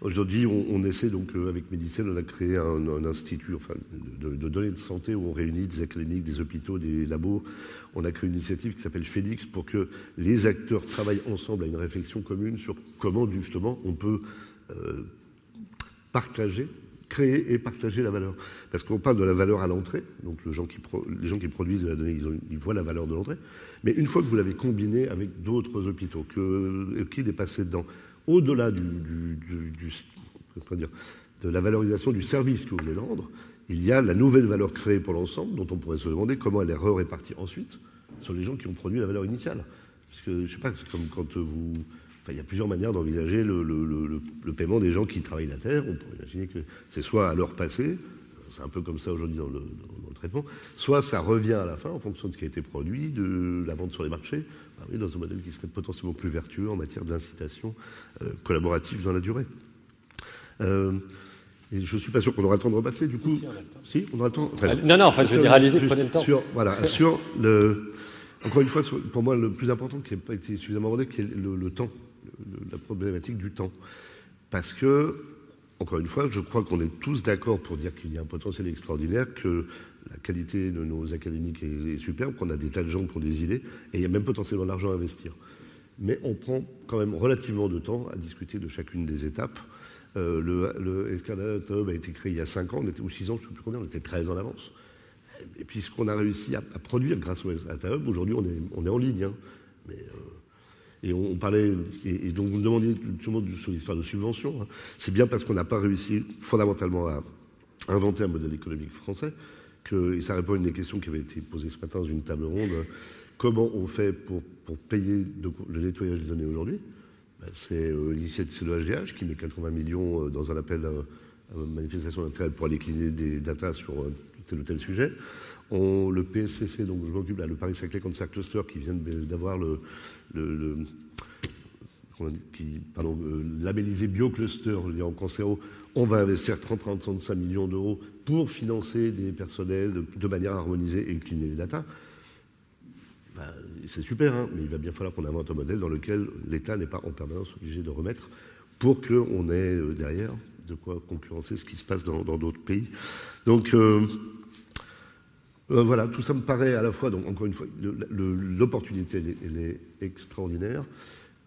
Aujourd'hui, on, essaie donc euh, avec Médicine, on a créé un, institut de, données de santé où on réunit des académiques, des hôpitaux, des labos. On a créé une initiative qui s'appelle Félix pour que les acteurs travaillent ensemble à une réflexion commune sur comment justement on peut euh, partager créer et partager la valeur. Parce qu'on parle de la valeur à l'entrée, donc qui les gens qui produisent de la donnée, ils, voient la valeur de l'entrée, mais une fois que vous l'avez combiné avec d'autres hôpitaux, que qu'il est passé dedans, au-delà de la valorisation du service que vous voulez rendre, il y a la nouvelle valeur créée pour l'ensemble, dont on pourrait se demander comment elle est répartie ensuite sur les gens qui ont produit la valeur initiale. Parce que, je sais pas, comme quand vous Enfin, il y a plusieurs manières d'envisager le, paiement des gens qui travaillent la terre. On pourrait imaginer que c'est soit à l'heure passée, c'est un peu comme ça aujourd'hui dans, le traitement, soit ça revient à la fin en fonction de ce qui a été produit, de la vente sur les marchés, oui, dans un modèle qui serait potentiellement plus vertueux en matière d'incitation euh, collaborative dans la durée. Euh, et je ne suis pas sûr qu'on aura le temps de repasser, du si, coup. Si, on a le temps. Si, on aura le temps. Enfin, non, non, enfin, je veux dire, allez-y, prenez le temps. Sur, voilà, <laughs> sur le. Encore une fois, pour moi, le plus important qui n'a pas été suffisamment abordé, qui est le, le temps la problématique du temps. Parce que, encore une fois, je crois qu'on est tous d'accord pour dire qu'il y a un potentiel extraordinaire, que la qualité de nos académiques est, superbe, qu'on a des tas de gens qui ont des idées, et il y a même potentiellement de l'argent à investir. Mais on prend quand même relativement de temps à discuter de chacune des étapes. Euh, le, le Escalade Hub a été créé il y a 5 ans, on était, ou 6 ans, je ne sais plus combien, on était 13 en avance. Et puis ce qu'on a réussi à, produire grâce au Escalade Hub, aujourd'hui on est, on est en ligne. Hein. Euh, Et on, parlait, et, donc vous me demandiez monde sur l'histoire de subventions. Hein. C'est bien parce qu'on n'a pas réussi fondamentalement à inventer un modèle économique français, et ça répond à une des questions qui avait été posée ce matin dans une table ronde, comment on fait pour, pour payer le nettoyage des données aujourd'hui? Ben, C'est euh, l'initiative, le HDH qui met 80 millions euh, dans un appel à, manifestation d'intérêt pour aller cliner des datas sur tel ou tel sujet. On, le PSCC, donc je m'occupe le Paris Saclay Cancer Cluster, qui vient d'avoir le, qui, pardon, euh, labellisé BioCluster en cancéro, on va investir 30-35 millions d'euros pour financer des personnels de, manière harmonisée et cliner les data. c'est super, hein, mais il va bien falloir qu'on invente un modèle dans lequel l'État n'est pas en permanence obligé de remettre pour qu'on ait euh, derrière de quoi concurrencer ce qui se passe dans d'autres pays. Donc, euh, voilà, tout ça me paraît à la fois, donc encore une fois, l'opportunité, elle, est extraordinaire.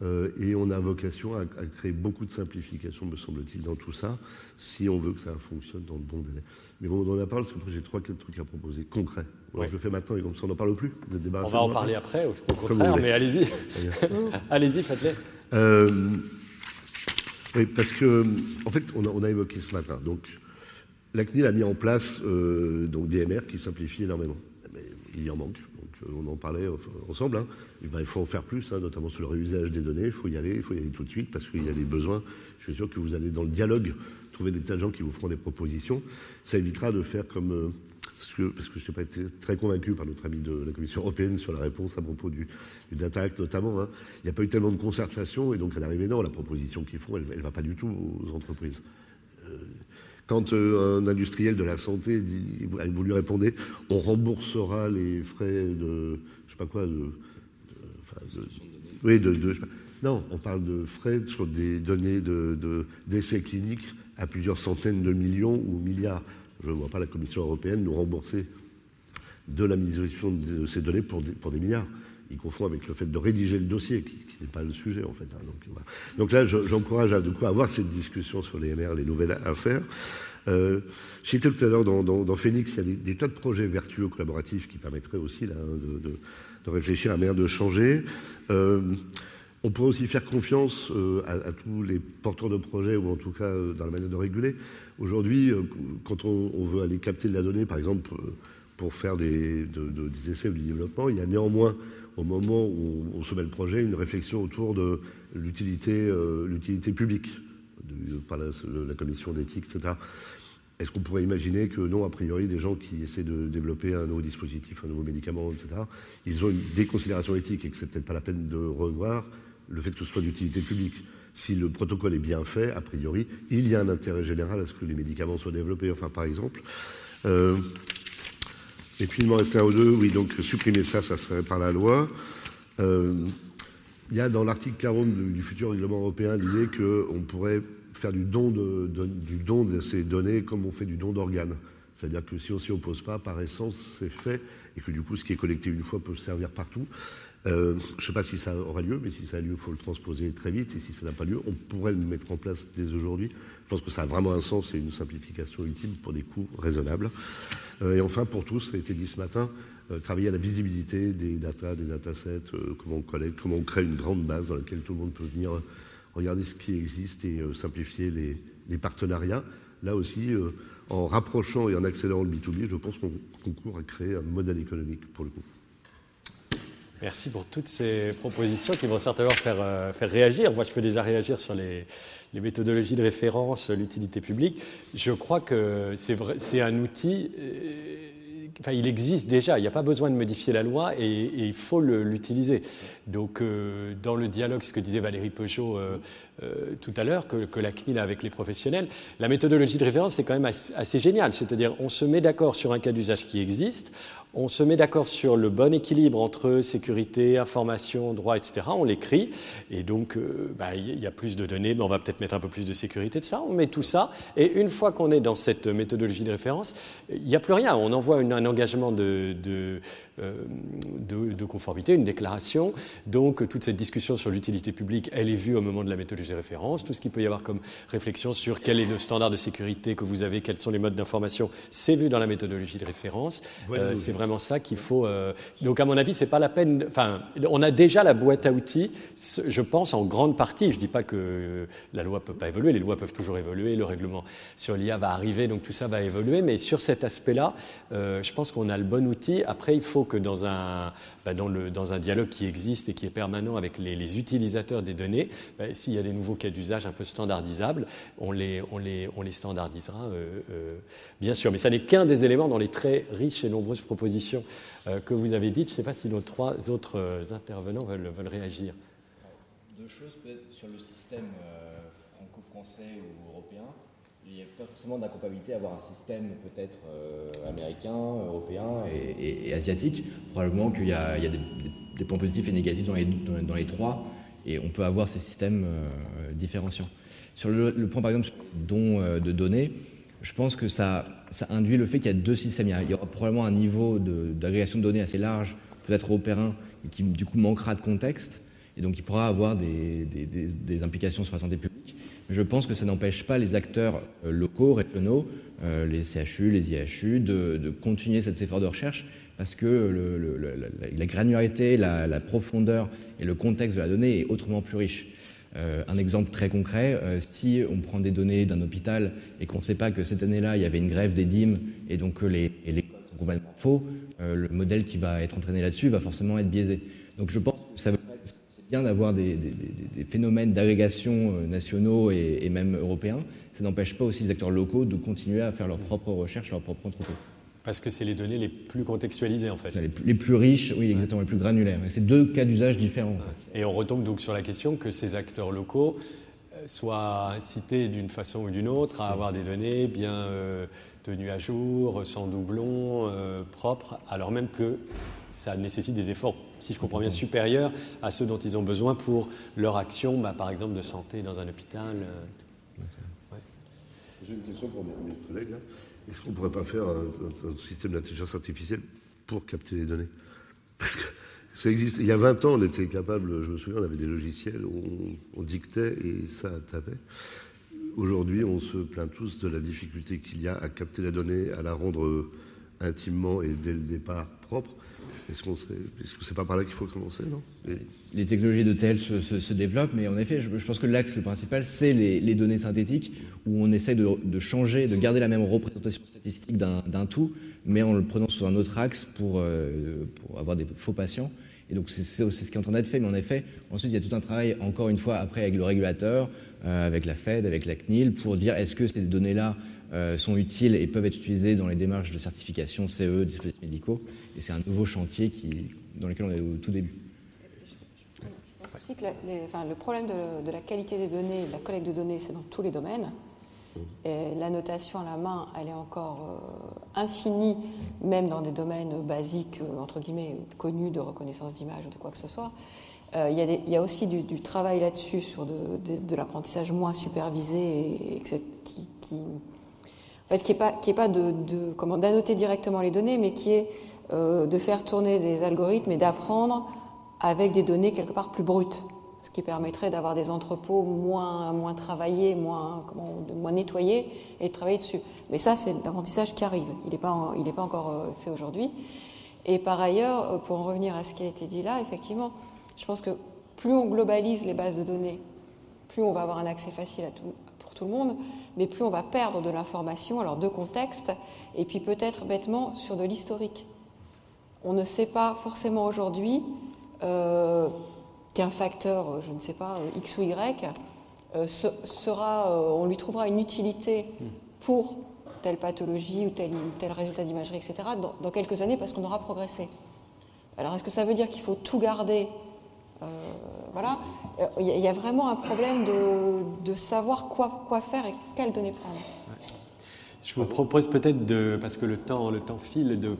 Euh, et on a vocation à, créer beaucoup de simplification, me semble-t-il, dans tout ça, si on veut que ça fonctionne dans le bon délai. Mais bon, on en parle, parce que j'ai trois, quatre trucs à proposer, concrets. Alors, Je le fais maintenant, et comme ça, on n'en parle plus. on va en parler après, au contraire, mais allez-y. <laughs> allez-y, faites-le. Euh, oui, parce que, en fait, on a, on a évoqué ce matin, donc, la CNIL a mis en place euh, donc DMR qui simplifie énormément. Mais il y en manque. Euh, on en parlait ensemble. Hein. Ben, il faut en faire plus, hein, notamment sur le réusage des données. Il faut y aller, il faut y aller tout de suite parce qu'il y a des besoins. Je suis sûr que vous allez dans le dialogue trouver des tas de gens qui vous feront des propositions. Ça évitera de faire comme euh, parce que je n'ai pas été très convaincu par notre ami de la Commission européenne sur la réponse à propos du, Data Act notamment. Hein. Il n'y a pas eu tellement de concertation et donc à l'arrivée, non, la proposition qu'ils font, elle ne va pas du tout aux entreprises. Quand euh, un industriel de la santé dit, vous lui répondez, on remboursera les frais de, je sais pas quoi, de, oui, de, non, on parle de frais sur des données d'essais de, cliniques à plusieurs centaines de millions ou milliards. Je ne vois pas la Commission européenne nous rembourser de la mise de ces données pour pour des milliards il confond avec le fait de rédiger le dossier, qui, n'est pas le sujet en fait. Hein. donc, là, j'encourage à avoir cette discussion sur les MR, les nouvelles affaires. Euh, J'étais tout à l'heure dans, Phoenix, il y a des, tas de projets vertueux collaboratifs qui permettraient aussi là, de, réfléchir à manière de changer. Euh, on pourrait aussi faire confiance euh, à, tous les porteurs de projets, ou en tout cas euh, dans la manière de réguler. Aujourd'hui, quand on, veut aller capter de la donnée, par exemple, pour faire des, des essais ou du développement, il y a néanmoins au moment où on soumet le projet, une réflexion autour de l'utilité euh, publique par la, commission d'éthique, etc. Est-ce qu'on pourrait imaginer que non, a priori, des gens qui essaient de développer un nouveau dispositif, un nouveau médicament, etc., ils ont une, des considérations éthiques et que c'est peut-être pas la peine de revoir le fait que ce soit d'utilité publique si le protocole est bien fait, a priori, il y a un intérêt général à ce que les médicaments soient développés. Enfin, par exemple, euh, et puis il m'en restait un ou deux. Oui, donc supprimer ça, ça serait par la loi. Euh, il y a dans l'article 40 du, futur règlement européen l'idée qu'on pourrait faire du don de, du don de ces données comme on fait du don d'organes. C'est-à-dire que si on s'y oppose pas, par essence, c'est fait, et que du coup, ce qui est collecté une fois peut servir partout. Euh, je ne sais pas si ça aura lieu, mais si ça a lieu, il faut le transposer très vite, et si ça n'a pas lieu, on pourrait le mettre en place dès aujourd'hui. Je pense que ça a vraiment un sens et une simplification utile pour des coûts raisonnables. Euh, et enfin, pour tous, ça a été dit ce matin, euh, travailler à la visibilité des data, des datasets, euh, comment on collecte, comment on crée une grande base dans laquelle tout le monde peut venir regarder ce qui existe et simplifier les, partenariats. Là aussi, en rapprochant et en accélérant le B2B, je pense qu'on concourt à créer un modèle économique pour le coup. Merci pour toutes ces propositions qui vont certainement faire, faire réagir. Moi, je peux déjà réagir sur les, les méthodologies de référence, l'utilité publique, je crois que c'est un outil, euh, enfin il existe déjà, il n'y a pas besoin de modifier la loi et, il faut l'utiliser. Donc euh, dans le dialogue, ce que disait Valérie Peugeot euh, tout à l'heure, que, la CNIL a avec les professionnels, la méthodologie de référence c'est quand même assez, assez génial, c'est-à-dire on se met d'accord sur un cas d'usage qui existe, on se met d'accord sur le bon équilibre entre sécurité, information, droit, etc. On l'écrit, et donc euh, bah, il y a plus de données, mais on va peut-être mettre un peu plus de sécurité de ça. On met tout ça, et une fois qu'on est dans cette méthodologie de référence, il n'y a plus rien. On envoie un engagement de, euh, de, de, conformité, une déclaration. Donc toute cette discussion sur l'utilité publique, elle est vue au moment de la méthodologie de référence. Tout ce qu'il peut y avoir comme réflexion sur quel est le standard de sécurité que vous avez, quels sont les modes d'information, c'est vu dans la méthodologie de référence. Euh, c'est vraiment ça qu'il faut. Euh, donc, à mon avis, c'est pas la peine. Enfin, on a déjà la boîte à outils, je pense, en grande partie. Je dis pas que la loi peut pas évoluer. Les lois peuvent toujours évoluer. Le règlement sur l'IA va arriver, donc tout ça va évoluer. Mais sur cet aspect-là, euh, je pense qu'on a le bon outil. Après, il faut que dans un, bah, dialogue qui existe et qui est permanent avec les, utilisateurs des données, bah, s'il y a des nouveaux cas d'usage un peu standardisables, on les, on les, on les standardisera, euh, bien sûr. Mais ça n'est qu'un des éléments dans les très riches et nombreuses propositions euh, que vous avez dites. Je ne sais pas si nos trois autres euh, intervenants veulent, réagir. Deux choses, sur le système euh, franco-français ou européen. Il n'y a pas forcément d'incompatibilité à avoir un système peut-être américain, européen et, asiatique. Probablement qu'il y a, des, points positifs et négatifs dans les, trois, et on peut avoir ces systèmes différenciants. Sur le, le, point par exemple don de données, je pense que ça, induit le fait qu'il y a deux systèmes. Il y aura probablement un niveau d'agrégation de, données assez large, peut-être européen, qui du coup manquera de contexte, et donc il pourra avoir des, implications sur la santé publique. Je pense que ça n'empêche pas les acteurs euh, locaux, régionaux, euh, les CHU, les IHU, de, continuer cet effort de recherche, parce que la, granularité, la, la profondeur et le contexte de la donnée est autrement plus riche. Euh, un exemple très concret, euh, si on prend des données d'un hôpital et qu'on ne sait pas que cette année-là, il y avait une grève des dîmes et donc que les, codes sont complètement faux, euh, le modèle qui va être entraîné là-dessus va forcément être biaisé. Donc je pense que c'est bien d'avoir des, phénomènes d'agrégation nationaux et, même européens. Ça n'empêche pas aussi les acteurs locaux de continuer à faire leurs propres recherches, leurs propres entrepôts. Parce que c'est les données les plus contextualisées en fait. Les plus, riches, oui, exactement, les plus granulaires. c'est deux cas d'usage différents. Et on retombe donc sur la question que ces acteurs locaux euh, soient cités d'une façon ou d'une autre à avoir des données bien euh, tenues à jour, sans doublons, euh, propres, alors même que ça nécessite des efforts, si je comprends bien, supérieurs à ceux dont ils ont besoin pour leur action, bah, par exemple de santé dans un hôpital. J'ai une question pour mes, collègues. Est-ce qu'on ne pourrait pas faire un, système d'intelligence artificielle pour capter les données? Parce que ça existe. Il y a 20 ans, on était capable, je me souviens, on avait des logiciels où on, dictait et ça tapait. Aujourd'hui, on se plaint tous de la difficulté qu'il y a à capter la donnée, à la rendre intimement et dès le départ propre. Est-ce, qu'on est-ce que c'est pas par là qu'il faut commencer, non? Les technologies de TL se, développent, mais en effet, je, pense que l'axe principal, c'est les, données synthétiques, où on essaie de, changer, de garder la même représentation statistique d'un, tout, mais en le prenant sur un autre axe pour, euh, avoir des faux patients. Et donc c'est, ce qui est en train d'être fait, mais en effet, ensuite il y a tout un travail, encore une fois, après avec le régulateur, euh, avec la Fed, avec la CNIL, pour dire est-ce que ces données-là sont utiles et peuvent être utilisées dans les démarches de certification CE, dispositifs médicaux. Et c'est un nouveau chantier qui, dans lequel on est au tout début. Je pense aussi que le problème de, la qualité des données, de la collecte de données, c'est dans tous les domaines. Et la notation à la main, elle est encore euh, infinie, même dans des domaines basiques, euh, entre guillemets, connus de reconnaissance d'image ou de quoi que ce soit. Il y, a aussi du, travail là-dessus sur de, l'apprentissage moins supervisé et, et qui qui n'est pas, est pas de, comment d'annoter directement les données, mais qui est euh, de faire tourner des algorithmes et d'apprendre avec des données quelque part plus brutes, ce qui permettrait d'avoir des entrepôts moins, moins travaillés, moins, comment, moins nettoyés et de travailler dessus. Mais ça, c'est l'apprentissage qui arrive. Il n'est pas, pas encore euh, fait aujourd'hui. Et par ailleurs, euh, pour en revenir à ce qui a été dit là, effectivement, je pense que plus on globalise les bases de données, plus on va avoir un accès facile pour tout le monde, mais plus on va perdre de l'information, alors de contexte, et puis peut-être bêtement sur de l'historique. On ne sait pas forcément aujourd'hui euh, qu'un facteur, je ne sais pas, X ou Y, euh, sera, euh, on lui trouvera une utilité pour telle pathologie ou tel, résultat d'imagerie, etc., dans, quelques années parce qu'on aura progressé. Alors est-ce que ça veut dire qu'il faut tout garder Voilà. Il y, a vraiment un problème de, savoir quoi, quoi, faire et quelles données prendre. Je vous propose peut-être de, parce que le temps, le temps file, de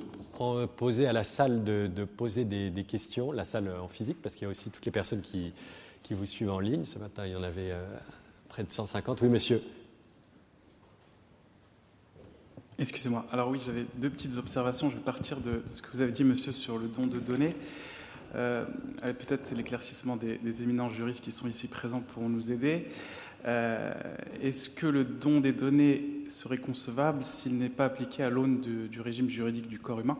poser à la salle de, poser des, questions, la salle en physique, parce qu'il y a aussi toutes les personnes qui, qui, vous suivent en ligne. Ce matin, il y en avait euh, près de 150. Oui, monsieur. Excusez-moi. Alors oui, j'avais deux petites observations. Je vais partir de, de, ce que vous avez dit, monsieur, sur le don de données. Euh, peut-être l'éclaircissement des, éminents juristes qui sont ici présents pour nous aider. Euh, est-ce que le don des données serait concevable s'il n'est pas appliqué à l'aune du régime juridique du corps humain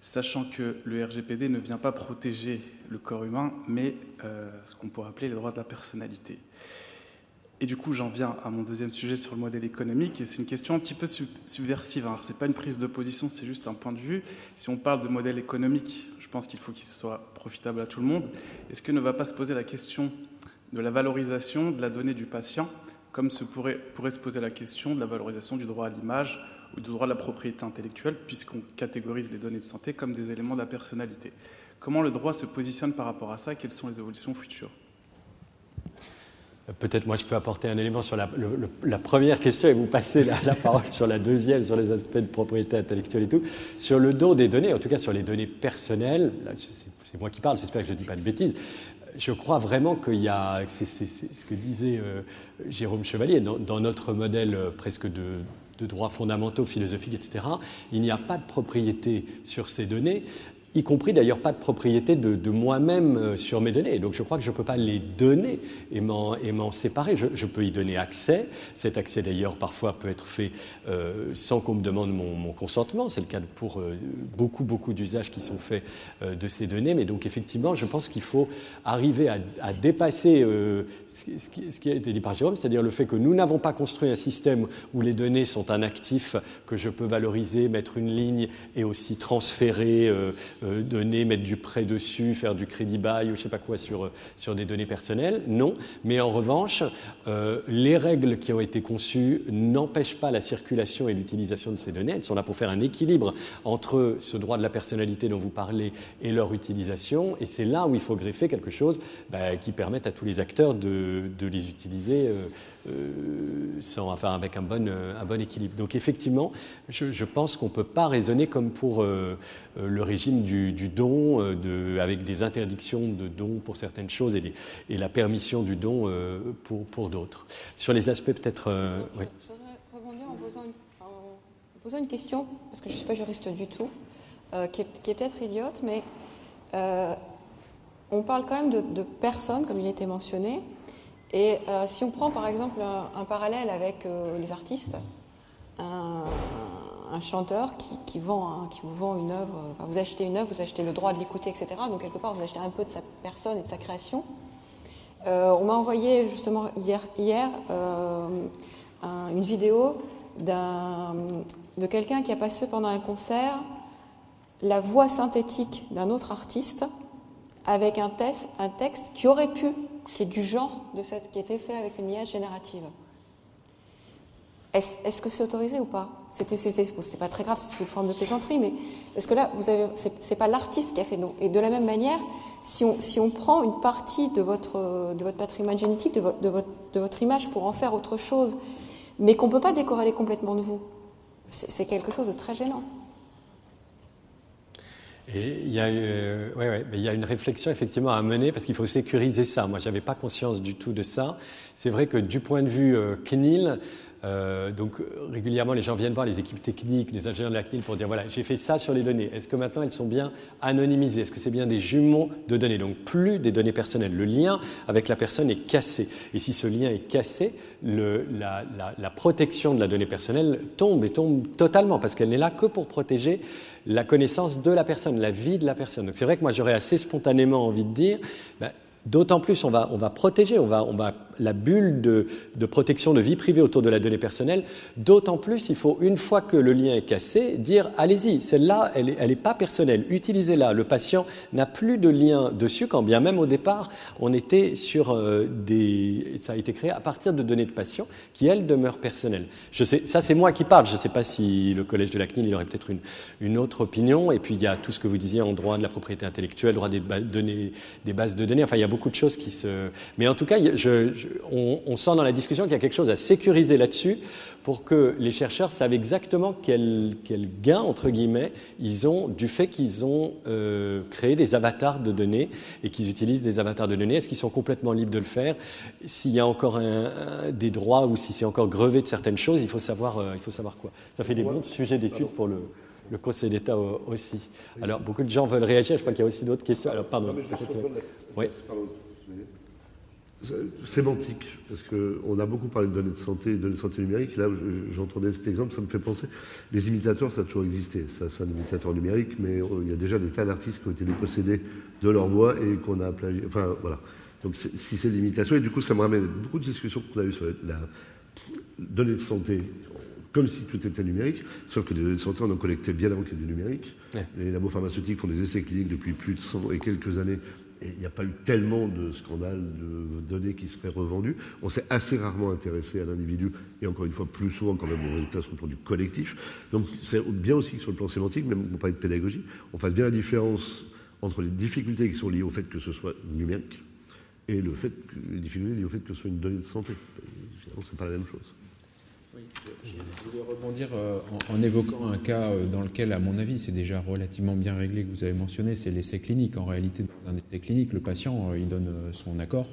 sachant que le RGPD ne vient pas protéger le corps humain, mais euh, ce qu'on pourrait appeler les droits de la personnalité? Et du coup, j'en viens à mon deuxième sujet sur le modèle économique, et c'est une question un petit peu subversive. Alors, ce n'est pas une prise de position, c'est juste un point de vue. Si on parle de modèle économique, je pense qu'il faut qu'il soit profitable à tout le monde. Est-ce que ne va pas se poser la question de la valorisation de la donnée du patient, comme se pourrait se poser la question de la valorisation du droit à l'image ou du droit à la propriété intellectuelle, puisqu'on catégorise les données de santé comme des éléments de la personnalité? Comment le droit se positionne par rapport à ça? Quelles sont les évolutions futures? Peut-être moi je peux apporter un élément sur la, première question et vous passer la, parole sur la deuxième, sur les aspects de propriété intellectuelle et tout. Sur le don des données, en tout cas sur les données personnelles, c'est moi qui parle, j'espère que je ne dis pas de bêtises. Je crois vraiment qu'il y a, c'est ce que disait euh, Jérôme Chevalier, dans, notre modèle euh, presque de, de droits fondamentaux, philosophiques, etc., il n'y a pas de propriété sur ces données y compris d'ailleurs pas de propriété de, moi-même euh, sur mes données. Donc je crois que je ne peux pas les donner et m'en séparer. Je, peux y donner accès. Cet accès d'ailleurs parfois peut être fait euh, sans qu'on me demande mon, consentement. C'est le cas pour euh, beaucoup, beaucoup d'usages qui sont faits de ces données. Mais donc effectivement, je pense qu'il faut arriver à, dépasser ce qui, ce, qui, a été dit par Jérôme, c'est-à-dire le fait que nous n'avons pas construit un système où les données sont un actif que je peux valoriser, mettre une ligne et aussi transférer euh, donner, mettre du prêt dessus, faire du crédit bail ou je ne sais pas quoi sur, euh, sur des données personnelles. Non. Mais en revanche, euh, les règles qui ont été conçues n'empêchent pas la circulation et l'utilisation de ces données. Elles sont là pour faire un équilibre entre ce droit de la personnalité dont vous parlez et leur utilisation. Et c'est là où il faut greffer quelque chose bah, qui permette à tous les acteurs de, de les utiliser sans, enfin, avec un bon, un bon équilibre. Donc effectivement, je, je pense qu'on ne peut pas raisonner comme pour le régime du, don, euh, avec des interdictions de don pour certaines choses et, la permission du don euh, pour, d'autres. Sur les aspects peut-être... Euh, Je voudrais rebondir en posant, une, question, parce que je ne suis pas juriste du tout, qui est, peut-être idiote, mais on parle quand même de, personnes, comme il était mentionné, et si on prend par exemple un, parallèle avec les artistes, un, un chanteur qui, vend, qui vous vend une œuvre, vous achetez une œuvre, vous achetez le droit de l'écouter, etc. Donc quelque part, vous achetez un peu de sa personne et de sa création. Euh, on m'a envoyé justement hier, euh, une vidéo de quelqu'un qui a passé pendant un concert la voix synthétique d'un autre artiste avec un, texte, un texte qui aurait pu, qui est du genre de cette, qui était fait avec une IA générative. Est-ce que c'est autorisé ou pas? C'était pas très grave, c'est une forme de plaisanterie, mais est-ce que là, vous avez, c'est pas l'artiste qui a fait. Et de la même manière, si on, si on prend une partie de votre, de votre patrimoine génétique, de votre, de, votre, de votre image pour en faire autre chose, mais qu'on ne peut pas décorréler complètement de vous, c'est quelque chose de très gênant. Et il y, a, euh, ouais, il y a une réflexion effectivement à mener parce qu'il faut sécuriser ça. Moi, je n'avais pas conscience du tout de ça. C'est vrai que du point de vue euh, CNIL, euh, donc régulièrement, les gens viennent voir les équipes techniques, les ingénieurs de la CNIL pour dire voilà, j'ai fait ça sur les données. Est-ce que maintenant elles sont bien anonymisées? Est-ce que c'est bien des jumeaux de données? Donc plus des données personnelles. Le lien avec la personne est cassé. Et si ce lien est cassé, la, protection de la donnée personnelle tombe et tombe totalement parce qu'elle n'est là que pour protéger la connaissance de la personne, la vie de la personne. Donc c'est vrai que moi j'aurais assez spontanément envie de dire, ben, D'autant plus, on va, on va protéger, on va, la bulle de, protection de vie privée autour de la donnée personnelle. D'autant plus, il faut, une fois que le lien est cassé, dire allez-y, celle-là, elle n'est est pas personnelle, utilisez-la. Le patient n'a plus de lien dessus, quand bien même au départ, on était sur euh, des. Ça a été créé à partir de données de patients qui, elles, demeurent personnelles. Je sais, ça, c'est moi qui parle. Je ne sais pas si le collège de la CNIL il aurait peut-être une, autre opinion. Et puis, il y a tout ce que vous disiez en droit de la propriété intellectuelle, droit des, données, des bases de données. Enfin, il y a beaucoup de choses qui se. Mais en tout cas, on, sent dans la discussion qu'il y a quelque chose à sécuriser là-dessus pour que les chercheurs savent exactement quel, quel, gain, entre guillemets, ils ont du fait qu'ils ont euh, créé des avatars de données et qu'ils utilisent des avatars de données. Est-ce qu'ils sont complètement libres de le faire? S'il y a encore des droits ou si c'est encore grevé de certaines choses, il faut savoir, euh, il faut savoir quoi. Ça fait des bons sujets d'étude pour le le Conseil d'État aussi. Alors, beaucoup de gens veulent réagir. Je crois qu'il y a aussi d'autres questions. Alors, pardon. oui. Sémantique, parce qu'on a beaucoup parlé de données de santé, de données de santé numérique. Là, j'entendais cet exemple, ça me fait penser. Les imitateurs, ça a toujours existé. Ça, c'est un imitateur numérique, mais il y a déjà des tas d'artistes qui ont été dépossédés de leur voix et qu'on a plagié. Enfin, voilà. Donc, si c'est l'imitation, et du coup, ça me ramène beaucoup de discussions qu'on a eues sur la donnée de santé, comme si tout était numérique, sauf que les données de santé, on en collectait bien avant qu'il y ait du numérique. Les labos pharmaceutiques font des essais cliniques depuis plus de 100 et quelques années et il n'y a pas eu tellement de scandales de données qui seraient revendues. On s'est assez rarement intéressé à l'individu, et encore une fois, plus souvent quand même aux résultats sur le du collectif. Donc c'est bien aussi que sur le plan sémantique, même pour parler de pédagogie, on fasse bien la différence entre les difficultés qui sont liées au fait que ce soit numérique et le fait que, les difficultés liées au fait que ce soit une donnée de santé. Finalement, ce n'est pas la même chose. Je voulais rebondir euh, en, évoquant un cas euh, dans lequel, à mon avis, c'est déjà relativement bien réglé que vous avez mentionné, c'est l'essai clinique. En réalité, dans un essai clinique, le patient, euh, il donne son accord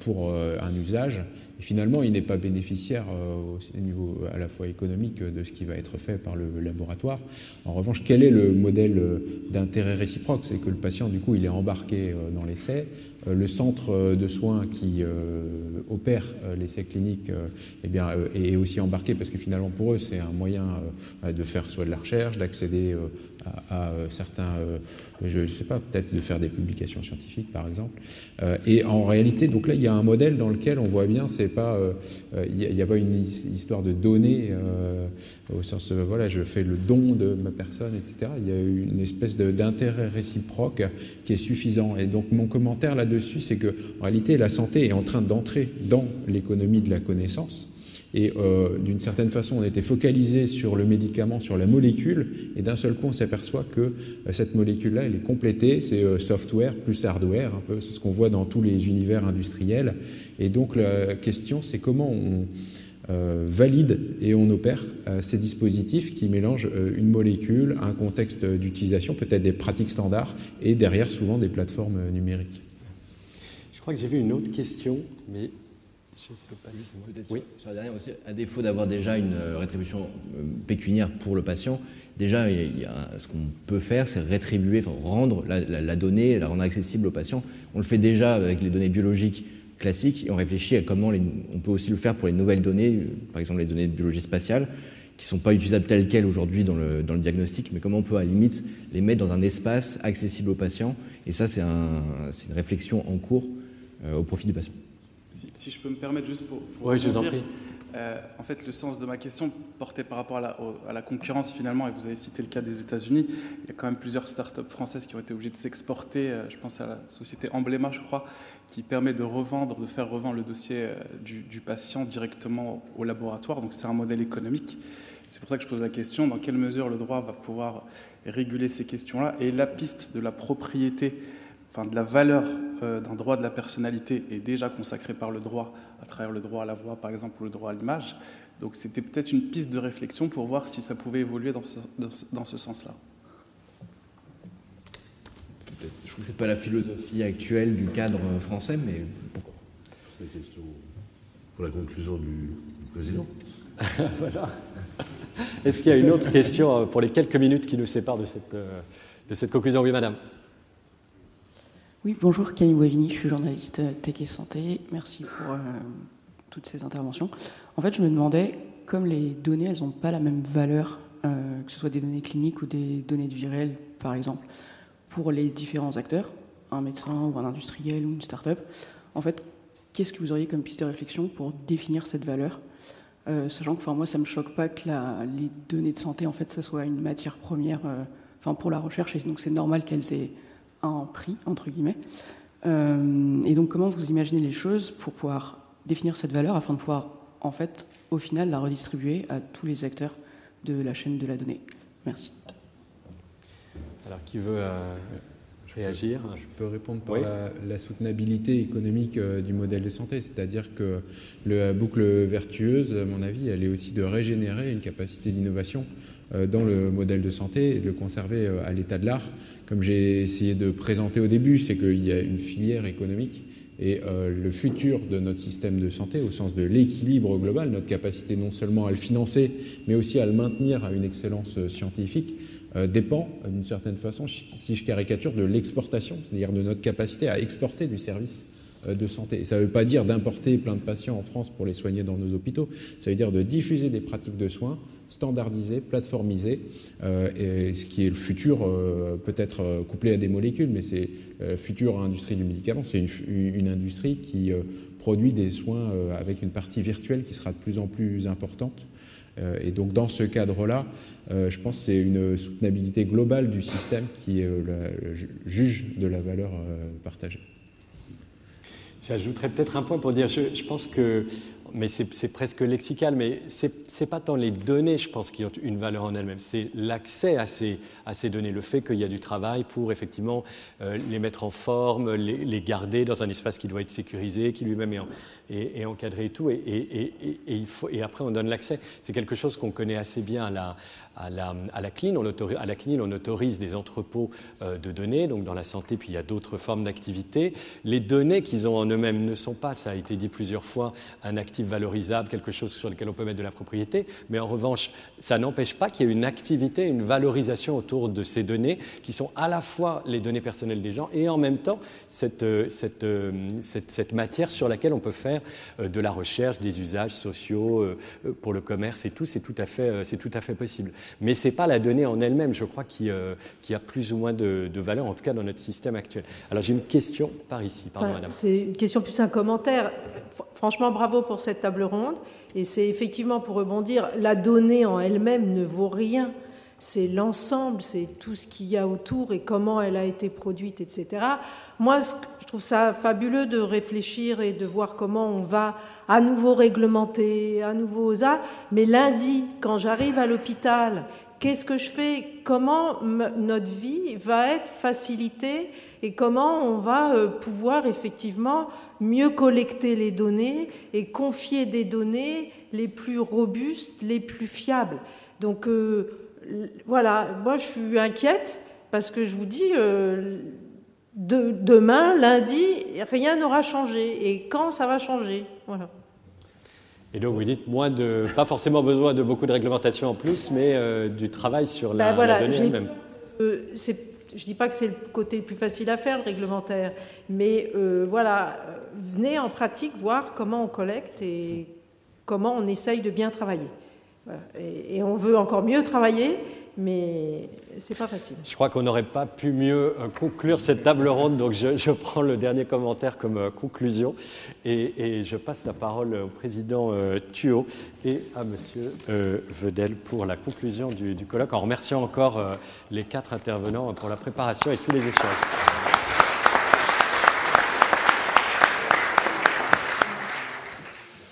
pour un usage. Et finalement, il n'est pas bénéficiaire au niveau à la fois économique de ce qui va être fait par le laboratoire. En revanche, quel est le modèle d'intérêt réciproque? C'est que le patient, du coup, il est embarqué dans l'essai, euh, le centre euh, de soins qui euh, opère l'essai clinique eh bien, est aussi embarqué parce que finalement pour eux c'est un moyen de faire soit de la recherche, d'accéder à, certains, je ne sais pas, peut-être de faire des publications scientifiques par exemple. et en réalité, donc là il y a un modèle dans lequel on voit bien, c'est pas, il n'y a, pas une histoire de données au sens, voilà, je fais le don de ma personne, etc. Il y a une espèce d'intérêt réciproque qui est suffisant. Et donc mon commentaire là dessus, c'est que en réalité, la santé est en train d'entrer dans l'économie de la connaissance. Et euh, d'une certaine façon, on était focalisé sur le médicament, sur la molécule, et d'un seul coup, on s'aperçoit que euh, cette molécule-là, elle est complétée, c'est euh, software plus hardware, un peu, c'est ce qu'on voit dans tous les univers industriels. Et donc la question, c'est comment on valide et on opère ces dispositifs qui mélangent une molécule, un contexte d'utilisation, peut-être des pratiques standards, et derrière souvent des plateformes numériques. Je crois que j'ai vu une autre question, mais je sais pas si Peut-être oui. sur, la dernière aussi, à défaut d'avoir déjà une euh, rétribution euh, pécuniaire pour le patient, déjà, il y a, ce qu'on peut faire, c'est rétribuer, enfin, rendre la, donnée, la rendre accessible au patient. On le fait déjà avec les données biologiques classiques et on réfléchit à comment on peut aussi le faire pour les nouvelles données, par exemple les données de biologie spatiale, qui ne sont pas utilisables telles quelles aujourd'hui dans le, dans le, diagnostic, mais comment on peut à la limite les mettre dans un espace accessible aux patients. Et ça, c'est un, une réflexion en cours euh, au profit du patient. Si, je peux me permettre juste pour, oui, je vous en prie. Euh, en fait, le sens de ma question portait par rapport à la, concurrence finalement, et vous avez cité le cas des États-Unis. Il y a quand même plusieurs startups françaises qui ont été obligées de s'exporter. Euh, je pense à la société Emblema, je crois, qui permet de revendre, de faire revendre le dossier du, du patient directement au laboratoire. Donc c'est un modèle économique. C'est pour ça que je pose la question dans quelle mesure le droit va pouvoir réguler ces questions-là et la piste de la propriété enfin, de la valeur euh, d'un droit de la personnalité est déjà consacrée par le droit, à travers le droit à la voix, par exemple, ou le droit à l'image. Donc c'était peut-être une piste de réflexion pour voir si ça pouvait évoluer dans ce, dans ce sens-là. Je trouve que ce n'est pas la philosophie actuelle du cadre français, mais pourquoi La question pour la conclusion du président. <laughs> voilà. Est-ce qu'il y a une autre question pour les quelques minutes qui nous séparent de cette, euh, de cette conclusion? Oui, madame. Oui, bonjour, Camille Boivini, je suis journaliste tech et santé. Merci pour euh, toutes ces interventions. En fait, je me demandais, comme les données, elles n'ont pas la même valeur, euh, que ce soit des données cliniques ou des données de virel, par exemple, pour les différents acteurs, un médecin ou un industriel ou une start-up, en fait, qu'est-ce que vous auriez comme piste de réflexion pour définir cette valeur? Euh, Sachant que moi, ça ne me choque pas que les données de santé, en fait, ça soit une matière première enfin, pour la recherche, et donc c'est normal qu'elles aient un prix, entre guillemets. Euh, et donc, comment vous imaginez les choses pour pouvoir définir cette valeur afin de pouvoir, en fait, au final, la redistribuer à tous les acteurs de la chaîne de la donnée? Merci. Alors, qui veut euh, réagir? Je peux répondre par la, soutenabilité économique euh, du modèle de santé, c'est-à-dire que la boucle vertueuse, à mon avis, elle est aussi de régénérer une capacité d'innovation dans le modèle de santé et de le conserver à l'état de l'art comme j'ai essayé de présenter au début, c'est qu'il y a une filière économique et euh, le futur de notre système de santé, au sens de l'équilibre global, notre capacité non seulement à le financer, mais aussi à le maintenir à une excellence scientifique, euh, dépend d'une certaine façon, si je caricature, de l'exportation, c'est-à-dire de notre capacité à exporter du service de santé. Et ça ne veut pas dire d'importer plein de patients en France pour les soigner dans nos hôpitaux, ça veut dire de diffuser des pratiques de soins standardisées, plateformisées, et ce qui est le futur, peut-être couplé à des molécules, mais c'est le futur industrie du médicament. C'est une, industrie qui produit des soins avec une partie virtuelle qui sera de plus en plus importante. Et donc dans ce cadre-là, euh, je pense que c'est une soutenabilité globale du système qui euh, juge de la valeur euh, partagée. J'ajouterais peut-être un point pour dire, je pense que mais c'est presque lexical, mais ce n'est pas tant les données, je pense, qui ont une valeur en elles-mêmes, c'est l'accès à ces, données, le fait qu'il y a du travail pour effectivement euh, les mettre en forme, les, garder dans un espace qui doit être sécurisé, qui lui-même est, encadré et tout, et, et, il faut, et après on donne l'accès. C'est quelque chose qu'on connaît assez bien à la, à la, à la, CNIL, on autorise, à la CNIL, on autorise des entrepôts euh, de données, donc dans la santé, puis il y a d'autres formes d'activité. Les données qu'ils ont en eux-mêmes ne sont pas, ça a été dit plusieurs fois, un actif valorisable, quelque chose sur lequel on peut mettre de la propriété, mais en revanche, ça n'empêche pas qu'il y ait une activité, une valorisation autour de ces données qui sont à la fois les données personnelles des gens et en même temps cette, euh, euh, cette, cette matière sur laquelle on peut faire de la recherche, des usages sociaux pour le commerce et tout, c'est tout, à fait, tout à fait possible. Mais ce n'est pas la donnée en elle-même, je crois, qui, euh, qui, a plus ou moins de, valeur, en tout cas dans notre système actuel. Alors j'ai une question par ici, pardon madame. C'est une question plus un commentaire. Franchement, bravo pour cette table ronde. Et c'est effectivement pour rebondir, la donnée en elle-même ne vaut rien c'est l'ensemble, c'est tout ce qu'il y a autour et comment elle a été produite, etc. Moi, je trouve ça fabuleux de réfléchir et de voir comment on va à nouveau réglementer, à nouveau ça. Mais lundi, quand j'arrive à l'hôpital, qu'est-ce que je fais? Comment notre vie va être facilitée et comment on va euh, pouvoir effectivement mieux collecter les données et confier des données les plus robustes, les plus fiables? Donc euh, voilà, moi je suis inquiète parce que je vous dis, euh, demain, lundi, rien n'aura changé. Et quand ça va changer voilà. Et donc vous dites moins de, pas forcément besoin de beaucoup de réglementation en plus, mais euh, du travail sur la, ben donnée elle-même. Euh, je ne dis pas que c'est le côté le plus facile à faire, le réglementaire, mais voilà, venez en pratique voir comment on collecte et comment on essaye de bien travailler. Et, on veut encore mieux travailler, mais c'est pas facile. Je crois qu'on n'aurait pas pu mieux euh, conclure cette table ronde, donc je, prends le dernier commentaire comme euh, conclusion et, je passe la parole au président euh, Thuot et à monsieur Vedel pour la conclusion du, colloque, en remerciant encore les quatre intervenants pour la préparation et tous les échanges.